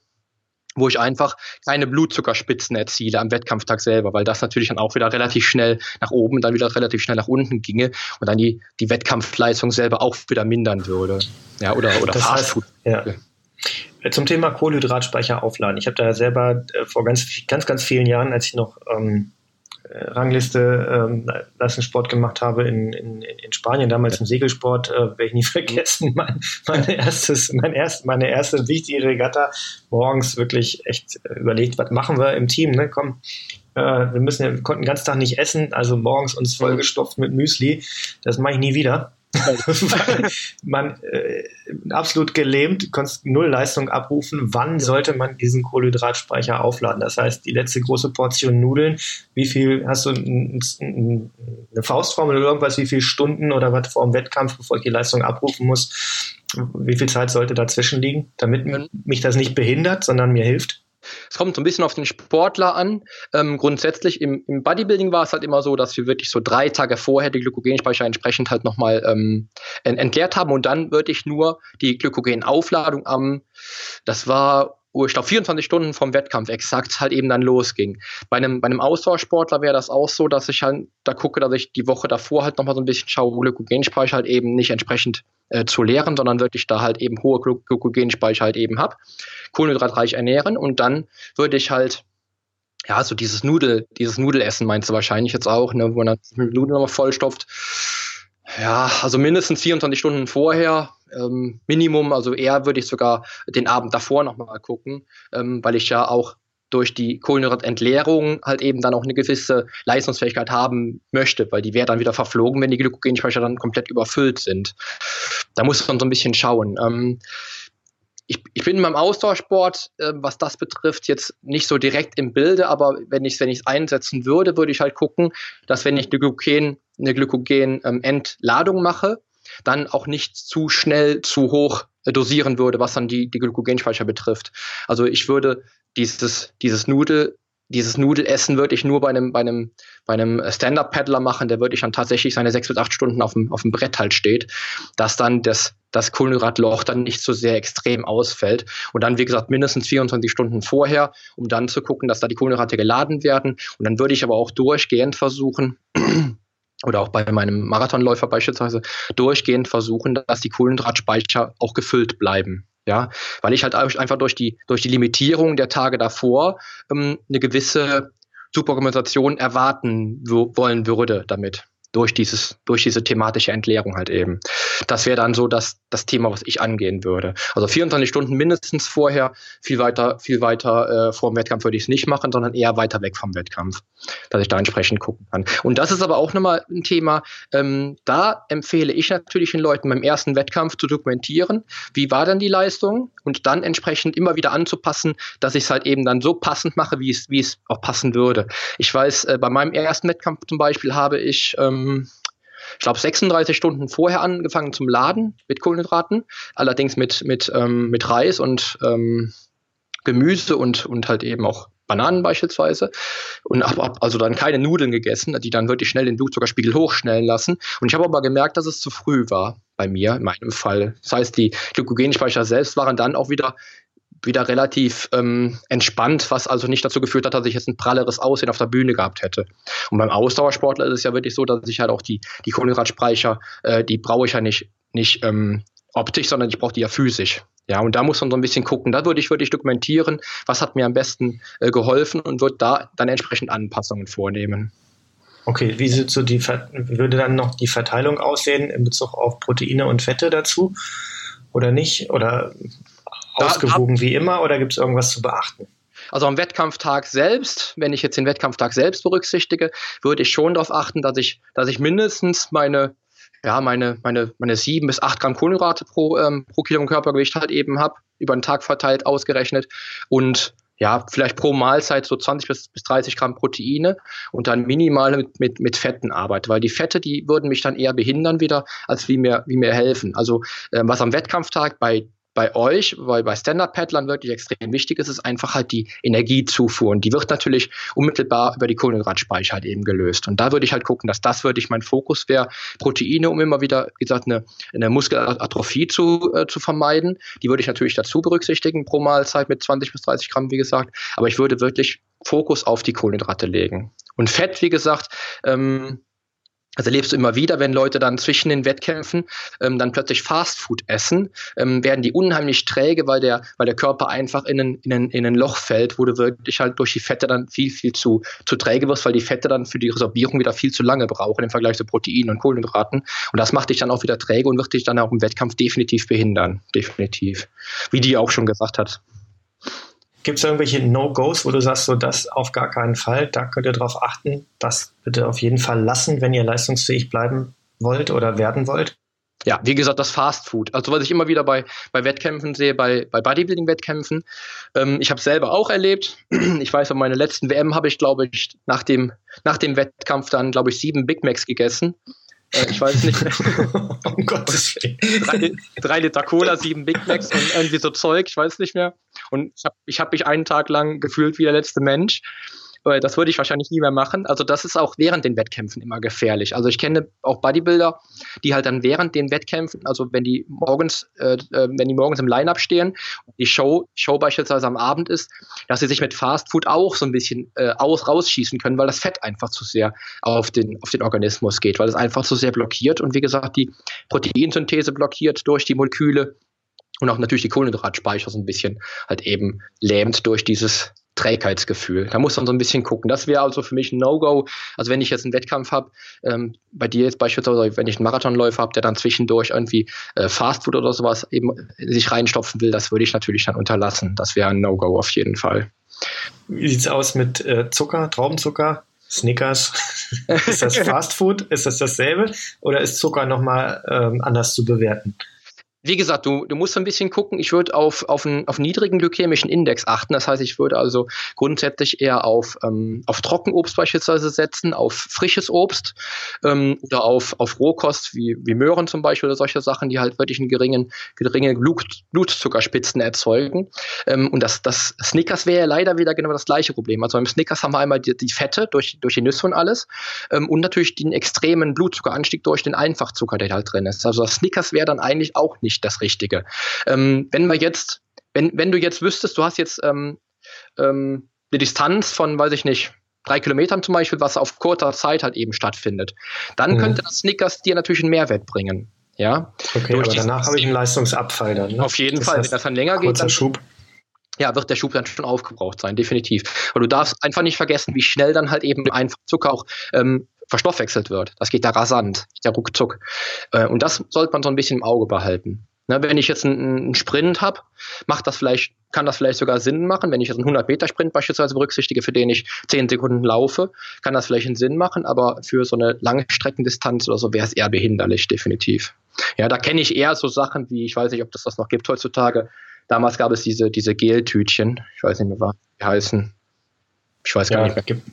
wo ich einfach keine Blutzuckerspitzen erziele am Wettkampftag selber, weil das natürlich dann auch wieder relativ schnell nach oben, dann wieder relativ schnell nach unten ginge und dann die, die Wettkampfleistung selber auch wieder mindern würde. Ja, oder, oder das Fastfood. Heißt, ja. Zum Thema Kohlenhydratspeicher aufladen. Ich habe da selber äh, vor ganz, ganz, ganz vielen Jahren, als ich noch ähm, äh, Rangliste ähm, Leistungssport gemacht habe in, in, in Spanien, damals im Segelsport, äh, werde ich nie [LAUGHS] vergessen, mein, mein erstes, mein erst, meine erste wichtige Regatta, morgens wirklich echt überlegt, was machen wir im Team, ne? Komm, äh, wir müssen ja, wir konnten den ganzen Tag nicht essen, also morgens uns vollgestopft mit Müsli, das mache ich nie wieder. Man äh, absolut gelähmt, konntest null Leistung abrufen. Wann sollte man diesen Kohlenhydratspeicher aufladen? Das heißt, die letzte große Portion Nudeln, wie viel hast du ein, ein, eine Faustformel oder irgendwas, wie viele Stunden oder was vor dem Wettkampf, bevor ich die Leistung abrufen muss? Wie viel Zeit sollte dazwischen liegen, damit mich das nicht behindert, sondern mir hilft? Es kommt so ein bisschen auf den Sportler an. Ähm, grundsätzlich im, im, Bodybuilding war es halt immer so, dass wir wirklich so drei Tage vorher die Glykogenspeicher entsprechend halt nochmal ähm, entleert haben und dann wirklich nur die Glykogenaufladung am, das war oh, ich glaube 24 Stunden vom Wettkampf exakt halt eben dann losging. Bei einem, bei einem Ausdauersportler wäre das auch so, dass ich halt da gucke, dass ich die Woche davor halt nochmal so ein bisschen schaue, Glykogenspeicher halt eben nicht entsprechend äh, zu leeren, sondern wirklich da halt eben hohe Glykogenspeicher halt eben habe, kohlenhydratreich ernähren und dann würde ich halt ja, so dieses Nudel, dieses Nudelessen meinst du wahrscheinlich jetzt auch, ne, wo man dann mit Nudeln nochmal vollstopft. Ja, also mindestens 24 Stunden vorher, ähm, Minimum, also eher würde ich sogar den Abend davor nochmal gucken, ähm, weil ich ja auch durch die Kohlenhydratentleerung halt eben dann auch eine gewisse Leistungsfähigkeit haben möchte, weil die wäre dann wieder verflogen, wenn die Glykogenspeicher dann komplett überfüllt sind. Da muss man so ein bisschen schauen. Ähm, ich, ich, bin beim Ausdauersport, äh, was das betrifft, jetzt nicht so direkt im Bilde, aber wenn ich es einsetzen würde, würde ich halt gucken, dass wenn ich eine Glykogen, eine Glykogen-Entladung ähm, mache, dann auch nicht zu schnell zu hoch äh, dosieren würde, was dann die, die Glykogenspeicher betrifft. Also ich würde dieses, dieses Nudel, dieses Nudelessen würde ich nur bei einem, bei einem, bei einem Stand-Up-Paddler machen, der wirklich dann tatsächlich seine sechs bis acht Stunden auf dem, auf dem Brett halt steht, dass dann das, das Kohlenhydratloch dann nicht so sehr extrem ausfällt. Und dann, wie gesagt, mindestens 24 Stunden vorher, um dann zu gucken, dass da die Kohlenhydrate geladen werden. Und dann würde ich aber auch durchgehend versuchen, [CLEARS THROAT] oder auch bei meinem Marathonläufer beispielsweise durchgehend versuchen, dass die Kohlenhydratspeicher auch gefüllt bleiben. Ja, weil ich halt einfach durch die, durch die Limitierung der Tage davor ähm, eine gewisse super Kompensation erwarten wollen würde damit durch dieses, durch diese thematische Entleerung halt eben. Das wäre dann so das, das Thema, was ich angehen würde. Also 24 Stunden mindestens vorher, viel weiter, viel weiter äh, vor dem Wettkampf würde ich es nicht machen, sondern eher weiter weg vom Wettkampf, dass ich da entsprechend gucken kann. Und das ist aber auch nochmal ein Thema, ähm, da empfehle ich natürlich den Leuten beim ersten Wettkampf zu dokumentieren, wie war denn die Leistung und dann entsprechend immer wieder anzupassen, dass ich es halt eben dann so passend mache, wie es, wie es auch passen würde. Ich weiß, äh, bei meinem ersten Wettkampf zum Beispiel habe ich ähm, ähm, ich glaube, 36 Stunden vorher angefangen zum Laden mit Kohlenhydraten, allerdings mit, mit, ähm, mit Reis und ähm, Gemüse und, und halt eben auch Bananen beispielsweise und habe also dann keine Nudeln gegessen, die dann wirklich schnell den Blutzuckerspiegel hochschnellen lassen. Und ich habe aber gemerkt, dass es zu früh war bei mir, in meinem Fall. Das heißt, die Glykogenspeicher selbst waren dann auch wieder wieder relativ ähm, entspannt, was also nicht dazu geführt hat, dass ich jetzt ein pralleres Aussehen auf der Bühne gehabt hätte. Und beim Ausdauersportler ist es ja wirklich so, dass ich halt auch die, die Kohlenhydratspeicher, äh, die brauche ich ja nicht, nicht ähm, optisch, sondern ich brauche die ja physisch. Ja, und da muss man so ein bisschen gucken. Da würde ich wirklich dokumentieren, was hat mir am besten äh, geholfen und würde da dann entsprechend Anpassungen vornehmen. Okay, wie so die, würde dann noch die Verteilung aussehen in Bezug auf Proteine und Fette dazu? Oder nicht? Oder ausgewogen wie immer oder gibt es irgendwas zu beachten? Also am Wettkampftag selbst, wenn ich jetzt den Wettkampftag selbst berücksichtige, würde ich schon darauf achten, dass ich, dass ich mindestens meine, ja, meine, meine, meine sieben bis acht Gramm Kohlenhydrate pro, ähm, pro Kilogramm Körpergewicht halt eben habe, über den Tag verteilt ausgerechnet und ja, vielleicht pro Mahlzeit so 20 bis, bis 30 Gramm Proteine und dann minimal mit, mit, mit Fetten arbeite, weil die Fette, die würden mich dann eher behindern wieder, als wie mir, wie mir helfen. Also ähm, was am Wettkampftag bei bei euch, weil bei Standard-Paddlern wirklich extrem wichtig ist, ist einfach halt die Energiezufuhr. Und die wird natürlich unmittelbar über die Kohlenhydratspeicher halt eben gelöst. Und da würde ich halt gucken, dass das wirklich mein Fokus wäre. Proteine, um immer wieder, wie gesagt, eine, eine Muskelatrophie zu, äh, zu vermeiden. Die würde ich natürlich dazu berücksichtigen pro Mahlzeit mit 20 bis 30 Gramm, wie gesagt. Aber ich würde wirklich Fokus auf die Kohlenhydrate legen. Und Fett, wie gesagt, ähm, also erlebst du immer wieder, wenn Leute dann zwischen den Wettkämpfen ähm, dann plötzlich Fastfood essen, ähm, werden die unheimlich träge, weil der, weil der Körper einfach in ein, in, ein, in ein Loch fällt, wo du wirklich halt durch die Fette dann viel, viel zu, zu träge wirst, weil die Fette dann für die Resorbierung wieder viel zu lange brauchen im Vergleich zu Proteinen und Kohlenhydraten. Und das macht dich dann auch wieder träge und wird dich dann auch im Wettkampf definitiv behindern. Definitiv. Wie die auch schon gesagt hat. Gibt es irgendwelche No-Gos, wo du sagst, so das auf gar keinen Fall, da könnt ihr drauf achten, das bitte auf jeden Fall lassen, wenn ihr leistungsfähig bleiben wollt oder werden wollt? Ja, wie gesagt, das Fast Food. Also was ich immer wieder bei, bei Wettkämpfen sehe, bei, bei Bodybuilding-Wettkämpfen. Ähm, ich habe selber auch erlebt. [CLEARS THROAT] Ich weiß, bei meiner letzten WM habe ich, glaube ich, nach dem, nach dem Wettkampf dann, glaube ich, sieben Big Macs gegessen. Äh, ich weiß nicht mehr. [LAUGHS] um Gottes Willen. Drei, drei, Liter Cola, sieben Big Macs und irgendwie so Zeug, ich weiß nicht mehr. Und ich habe ich hab mich einen Tag lang gefühlt wie der letzte Mensch. Das würde ich wahrscheinlich nie mehr machen. Also das ist auch während den Wettkämpfen immer gefährlich. Also ich kenne auch Bodybuilder, die halt dann während den Wettkämpfen, also wenn die morgens, äh, äh wenn die morgens im Line-Up stehen, die Show, Show beispielsweise am Abend ist, dass sie sich mit Fast Food auch so ein bisschen äh, aus, rausschießen können, weil das Fett einfach zu sehr auf den, auf den Organismus geht, weil es einfach zu sehr blockiert und wie gesagt, die Proteinsynthese blockiert durch die Moleküle und auch natürlich die Kohlenhydratspeicher so ein bisschen halt eben lähmt durch dieses Trägheitsgefühl. Da muss man so ein bisschen gucken. Das wäre also für mich ein No-Go. Also wenn ich jetzt einen Wettkampf habe, ähm, bei dir jetzt beispielsweise, wenn ich einen Marathonläufer habe, der dann zwischendurch irgendwie äh, Fastfood oder sowas eben sich reinstopfen will, das würde ich natürlich dann unterlassen. Das wäre ein No-Go auf jeden Fall. Wie sieht es aus mit äh, Zucker, Traubenzucker? Snickers, [LAUGHS] ist das Fastfood? Ist das dasselbe? Oder ist Zucker nochmal ähm, anders zu bewerten? Wie gesagt, du, du musst ein bisschen gucken. Ich würde auf, auf, einen, auf niedrigen glykämischen Index achten. Das heißt, ich würde also grundsätzlich eher auf, ähm, auf Trockenobst beispielsweise setzen, auf frisches Obst ähm, oder auf, auf Rohkost wie, wie Möhren zum Beispiel oder solche Sachen, die halt wirklich einen geringen, geringe Blut, Blutzuckerspitzen erzeugen. Ähm, und das, das Snickers wäre leider wieder genau das gleiche Problem. Also beim Snickers haben wir einmal die, die Fette durch, durch die Nüsse und alles ähm, und natürlich den extremen Blutzuckeranstieg durch den Einfachzucker, der halt drin ist. Also das Snickers wäre dann eigentlich auch nicht nicht das Richtige. Ähm, wenn wir jetzt, wenn, wenn du jetzt wüsstest, du hast jetzt ähm, ähm, eine Distanz von, weiß ich nicht, drei Kilometern zum Beispiel, was auf kurzer Zeit halt eben stattfindet, dann mhm. könnte das Snickers dir natürlich einen Mehrwert bringen. Ja. Okay, Durch aber danach habe ich einen Leistungsabfall dann. Ne? Auf jeden das Fall, wenn das dann länger geht. Dann, Schub. ja, wird der Schub dann schon aufgebraucht sein, definitiv. Und du darfst einfach nicht vergessen, wie schnell dann halt eben einfach Zucker auch ähm, verstoffwechselt wird. Das geht da rasant, der ruckzuck. Äh, und das sollte man so ein bisschen im Auge behalten. Ne, wenn ich jetzt einen, einen Sprint habe, macht das vielleicht, kann das vielleicht sogar Sinn machen. Wenn ich jetzt einen 100 Meter Sprint beispielsweise berücksichtige, für den ich 10 Sekunden laufe, kann das vielleicht einen Sinn machen. Aber für so eine Langstreckendistanz oder so wäre es eher behinderlich, definitiv. Ja, da kenne ich eher so Sachen wie, ich weiß nicht, ob das das noch gibt heutzutage. Damals gab es diese, diese Geltütchen, ich weiß nicht mehr, wie die heißen. Ich weiß gar ja, nicht mehr. Gibt,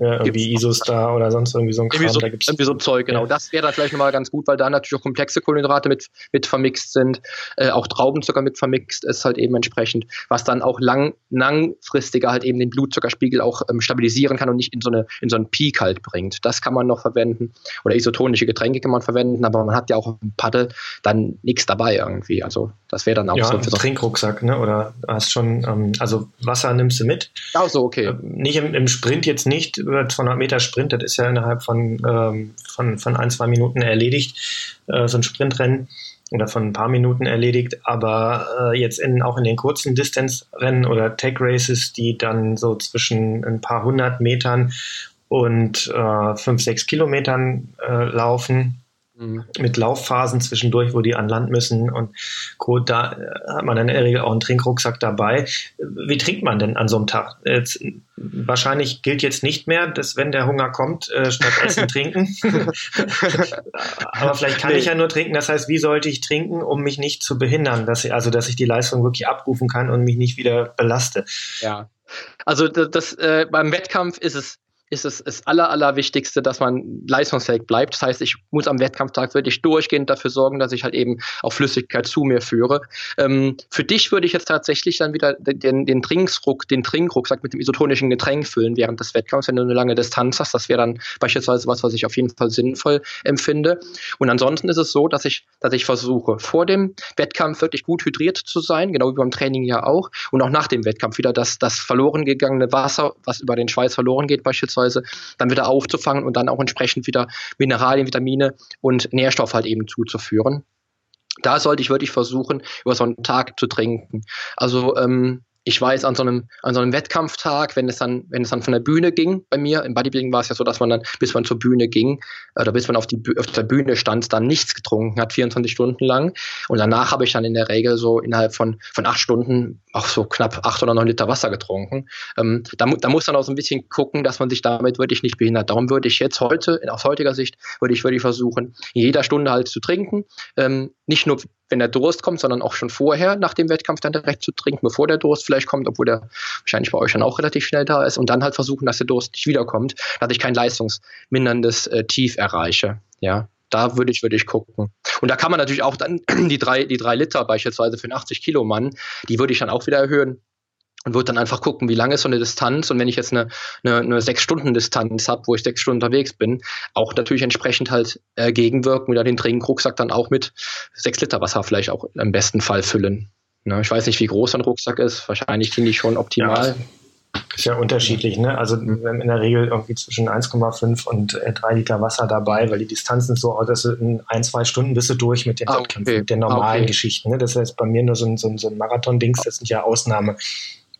ja, irgendwie Isostar oder sonst irgendwie so ein Kram. Irgendwie so, da gibt's irgendwie so Zeug, genau. Ja. Das wäre dann vielleicht nochmal ganz gut, weil da natürlich auch komplexe Kohlenhydrate mit, mit vermixt sind, äh, auch Traubenzucker mit vermixt ist halt eben entsprechend, was dann auch lang, langfristiger halt eben den Blutzuckerspiegel auch ähm, stabilisieren kann und nicht in so, eine, in so einen Peak halt bringt. Das kann man noch verwenden. Oder isotonische Getränke kann man verwenden, aber man hat ja auch im Paddel dann nichts dabei irgendwie. Also das wäre dann auch ja, so. Ein Trinkrucksack, ne? Oder hast schon, ähm, also Wasser nimmst du mit? Ach so, okay. Äh, nicht im, im Sprint jetzt nicht, über 200 Meter Sprint, das ist ja innerhalb von, ähm, von, von ein, zwei Minuten erledigt, äh, so ein Sprintrennen oder von ein paar Minuten erledigt, aber äh, jetzt in, auch in den kurzen Distance-Rennen oder Tech-Races, die dann so zwischen ein paar hundert Metern und äh, fünf, sechs Kilometern äh, laufen. Mit Laufphasen zwischendurch, wo die an Land müssen und Co. Da äh, hat man dann in der Regel auch einen Trinkrucksack dabei. Wie trinkt man denn an so einem Tag? Jetzt, wahrscheinlich gilt jetzt nicht mehr, dass wenn der Hunger kommt, äh, statt Essen [LAUGHS] trinken. Aber vielleicht kann nee. ich ja nur trinken. Das heißt, wie sollte ich trinken, um mich nicht zu behindern? Dass ich, also, dass ich die Leistung wirklich abrufen kann und mich nicht wieder belaste. Ja. Also das, das äh, beim Wettkampf ist es ist es das aller, allerwichtigste, dass man leistungsfähig bleibt. Das heißt, ich muss am Wettkampftag wirklich durchgehend dafür sorgen, dass ich halt eben auch Flüssigkeit zu mir führe. Ähm, für dich würde ich jetzt tatsächlich dann wieder den, den Trinkruck, den Trinkrucksack mit dem isotonischen Getränk füllen während des Wettkampfs, wenn du eine lange Distanz hast. Das wäre dann beispielsweise was, was ich auf jeden Fall sinnvoll empfinde. Und ansonsten ist es so, dass ich, dass ich versuche, vor dem Wettkampf wirklich gut hydriert zu sein, genau wie beim Training ja auch, und auch nach dem Wettkampf wieder das, das verloren gegangene Wasser, was über den Schweiß verloren geht, beispielsweise beispielsweise dann wieder aufzufangen und dann auch entsprechend wieder Mineralien, Vitamine und Nährstoffe halt eben zuzuführen. Da sollte ich wirklich versuchen, über so einen Tag zu trinken. Also ähm, ich weiß, an so einem, an so einem Wettkampftag, wenn es dann, wenn es dann von der Bühne ging, bei mir, im Bodybuilding war es ja so, dass man dann, bis man zur Bühne ging, oder bis man auf, die, auf der Bühne stand, dann nichts getrunken hat, 24 Stunden lang. Und danach habe ich dann in der Regel so innerhalb von, von acht Stunden auch so knapp acht oder neun Liter Wasser getrunken. Ähm, da, da muss man auch so ein bisschen gucken, dass man sich damit wirklich nicht behindert. Darum würde ich jetzt heute, aus heutiger Sicht, würde ich wirklich versuchen, in jeder Stunde halt zu trinken. Ähm, nicht nur wenn der Durst kommt, sondern auch schon vorher nach dem Wettkampf dann direkt zu trinken, bevor der Durst vielleicht kommt, obwohl der wahrscheinlich bei euch dann auch relativ schnell da ist und dann halt versuchen, dass der Durst nicht wiederkommt, dass ich kein leistungsminderndes äh, Tief erreiche. Ja, da würde ich, würde ich gucken. Und da kann man natürlich auch dann [CLEARS THROAT] die drei, die drei Liter beispielsweise für einen 80 Kilo Mann, die würde ich dann auch wieder erhöhen und würde dann einfach gucken, wie lange ist so eine Distanz und wenn ich jetzt eine, eine, eine sechs Stunden Distanz habe, wo ich sechs Stunden unterwegs bin, auch natürlich entsprechend halt äh, gegenwirken, wieder den Trinkrucksack dann auch mit sechs Liter Wasser vielleicht auch im besten Fall füllen. Ne, ich weiß nicht, wie groß ein Rucksack ist, wahrscheinlich finde ich schon optimal. Ja, ist ja unterschiedlich, ne? Also wir haben in der Regel irgendwie zwischen 1,5 und äh, 3 Liter Wasser dabei, weil die Distanzen so aus, dass du in ein, zwei Stunden bist du durch mit den ah, okay. mit den normalen okay. Geschichten. Ne? Das heißt bei mir nur so ein, so ein, so ein Marathon-Dings, das sind ja Ausnahme.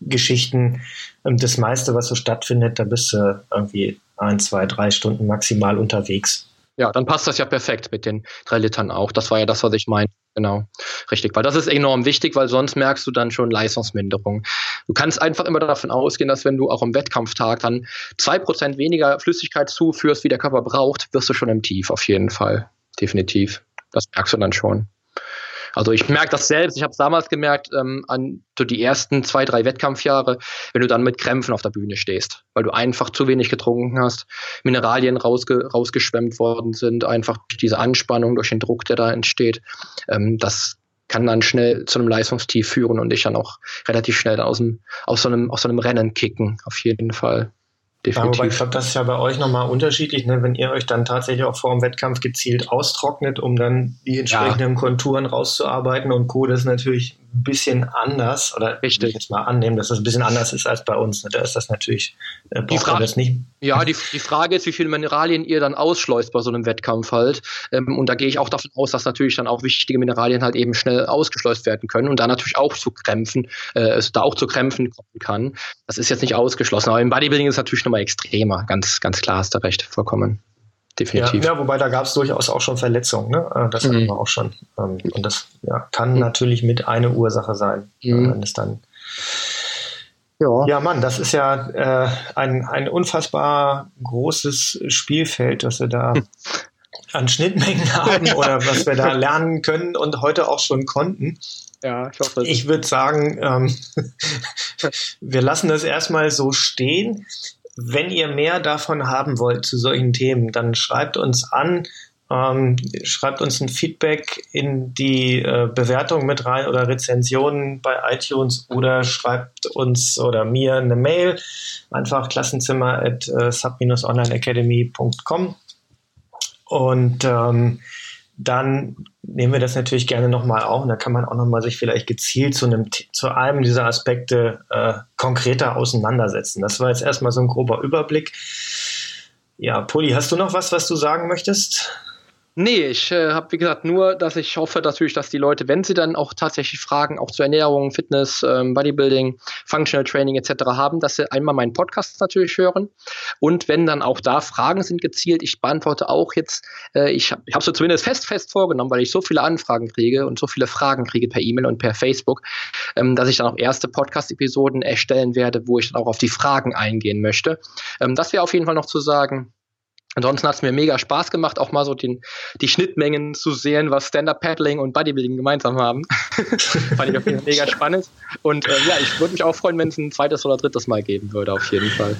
Geschichten. Das meiste, was so stattfindet, da bist du irgendwie ein, zwei, drei Stunden maximal unterwegs. Ja, dann passt das ja perfekt mit den drei Litern auch. Das war ja das, was ich meine. Genau, richtig. Weil das ist enorm wichtig, weil sonst merkst du dann schon Leistungsminderung. Du kannst einfach immer davon ausgehen, dass wenn du auch am Wettkampftag dann zwei Prozent weniger Flüssigkeit zuführst, wie der Körper braucht, wirst du schon im Tief auf jeden Fall. Definitiv. Das merkst du dann schon. Also ich merke das selbst, ich habe es damals gemerkt, ähm, an so die ersten zwei, drei Wettkampfjahre, wenn du dann mit Krämpfen auf der Bühne stehst, weil du einfach zu wenig getrunken hast, Mineralien rausge rausgeschwemmt worden sind, einfach durch diese Anspannung, durch den Druck, der da entsteht. Ähm, das kann dann schnell zu einem Leistungstief führen und dich dann auch relativ schnell aus, dem, aus, so einem, aus so einem Rennen kicken, auf jeden Fall. Definitiv. Aber ich glaube, das ist ja bei euch nochmal unterschiedlich, ne? wenn ihr euch dann tatsächlich auch vor dem Wettkampf gezielt austrocknet, um dann die entsprechenden ja. Konturen rauszuarbeiten und Co. Das ist natürlich bisschen anders, oder Richtig. ich jetzt mal annehmen, dass das ein bisschen anders ist als bei uns. Ne? Da ist das natürlich, äh, braucht man das nicht. Ja, die, die Frage ist, wie viele Mineralien ihr dann ausschleust bei so einem Wettkampf halt. Ähm, und da gehe ich auch davon aus, dass natürlich dann auch wichtige Mineralien halt eben schnell ausgeschleust werden können und da natürlich auch zu Krämpfen, äh, es da auch zu Krämpfen kommen kann. Das ist jetzt nicht ausgeschlossen. Aber im Bodybuilding ist es natürlich nochmal extremer. Ganz, ganz klar hast du recht, vollkommen. Definitiv. Ja, ja wobei da gab es durchaus auch schon Verletzungen, ne? Äh, das hatten mhm. wir auch schon. Ähm, und das ja, kann mhm. natürlich mit eine Ursache sein, mhm. wenn es dann ja. ja, Mann, das ist ja äh, ein, ein unfassbar großes Spielfeld, das wir da hm. an Schnittmengen [LAUGHS] haben oder was wir da lernen können und heute auch schon konnten. Ja, ich hoffe. Ich würde sagen, ähm, [LAUGHS] wir lassen das erstmal so stehen. Wenn ihr mehr davon haben wollt zu solchen Themen, dann schreibt uns an ähm, schreibt uns ein Feedback in die äh, Bewertung mit rein oder Rezensionen bei iTunes oder schreibt uns oder mir eine Mail. Einfach klassenzimmer at äh, sub-onlineacademy.com und ähm, dann nehmen wir das natürlich gerne nochmal auf und da kann man auch nochmal sich vielleicht gezielt zu einem zu einem dieser Aspekte äh, konkreter auseinandersetzen. Das war jetzt erstmal so ein grober Überblick. Ja, Poli, hast du noch was, was du sagen möchtest? Nee, ich äh, habe, wie gesagt, nur, dass ich hoffe natürlich, dass die Leute, wenn sie dann auch tatsächlich Fragen auch zur Ernährung, Fitness, ähm, Bodybuilding, Functional Training etc. haben, dass sie einmal meinen Podcast natürlich hören. Und wenn dann auch da Fragen sind gezielt, ich beantworte auch jetzt, äh, ich habe ich es so zumindest fest, fest vorgenommen, weil ich so viele Anfragen kriege und so viele Fragen kriege per E-Mail und per Facebook, ähm, dass ich dann auch erste Podcast-Episoden erstellen werde, wo ich dann auch auf die Fragen eingehen möchte. Ähm, das wäre auf jeden Fall noch zu sagen. Ansonsten hat es mir mega Spaß gemacht, auch mal so den, die Schnittmengen zu sehen, was Stand-Up-Paddling und Bodybuilding gemeinsam haben. [LAUGHS] Fand ich auf jeden Fall mega spannend. Und äh, ja, ich würde mich auch freuen, wenn es ein zweites oder drittes Mal geben würde, auf jeden Fall.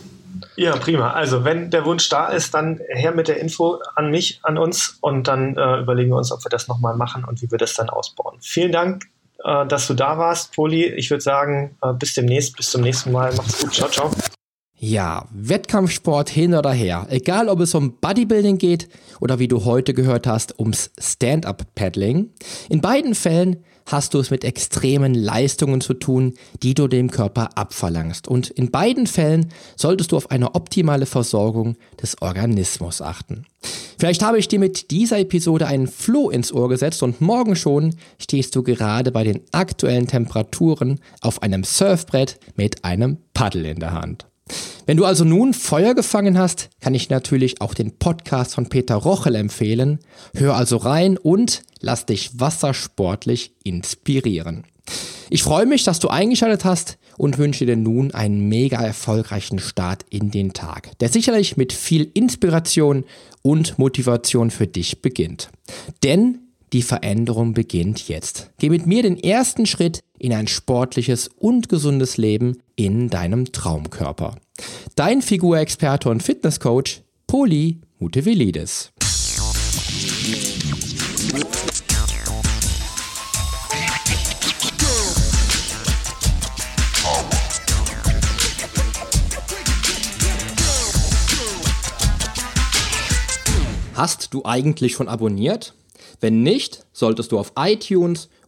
Ja, prima. Also, wenn der Wunsch da ist, dann her mit der Info an mich, an uns und dann äh, überlegen wir uns, ob wir das nochmal machen und wie wir das dann ausbauen. Vielen Dank, äh, dass du da warst, Poli. Ich würde sagen, äh, bis demnächst, bis zum nächsten Mal. Macht's gut. Ciao, ciao. Ja, Wettkampfsport hin oder her. Egal, ob es um Bodybuilding geht oder wie du heute gehört hast, ums Stand-up-Paddling. In beiden Fällen hast du es mit extremen Leistungen zu tun, die du dem Körper abverlangst. Und in beiden Fällen solltest du auf eine optimale Versorgung des Organismus achten. Vielleicht habe ich dir mit dieser Episode einen Floh ins Ohr gesetzt und morgen schon stehst du gerade bei den aktuellen Temperaturen auf einem Surfbrett mit einem Paddel in der Hand. Wenn du also nun Feuer gefangen hast, kann ich natürlich auch den Podcast von Peter Rochel empfehlen. Hör also rein und lass dich wassersportlich inspirieren. Ich freue mich, dass du eingeschaltet hast und wünsche dir nun einen mega erfolgreichen Start in den Tag, der sicherlich mit viel Inspiration und Motivation für dich beginnt. Denn die Veränderung beginnt jetzt. Geh mit mir den ersten Schritt in ein sportliches und gesundes Leben in deinem Traumkörper. Dein Figurexperte und Fitnesscoach Poli Mutevelidis. Hast du eigentlich schon abonniert? Wenn nicht, solltest du auf iTunes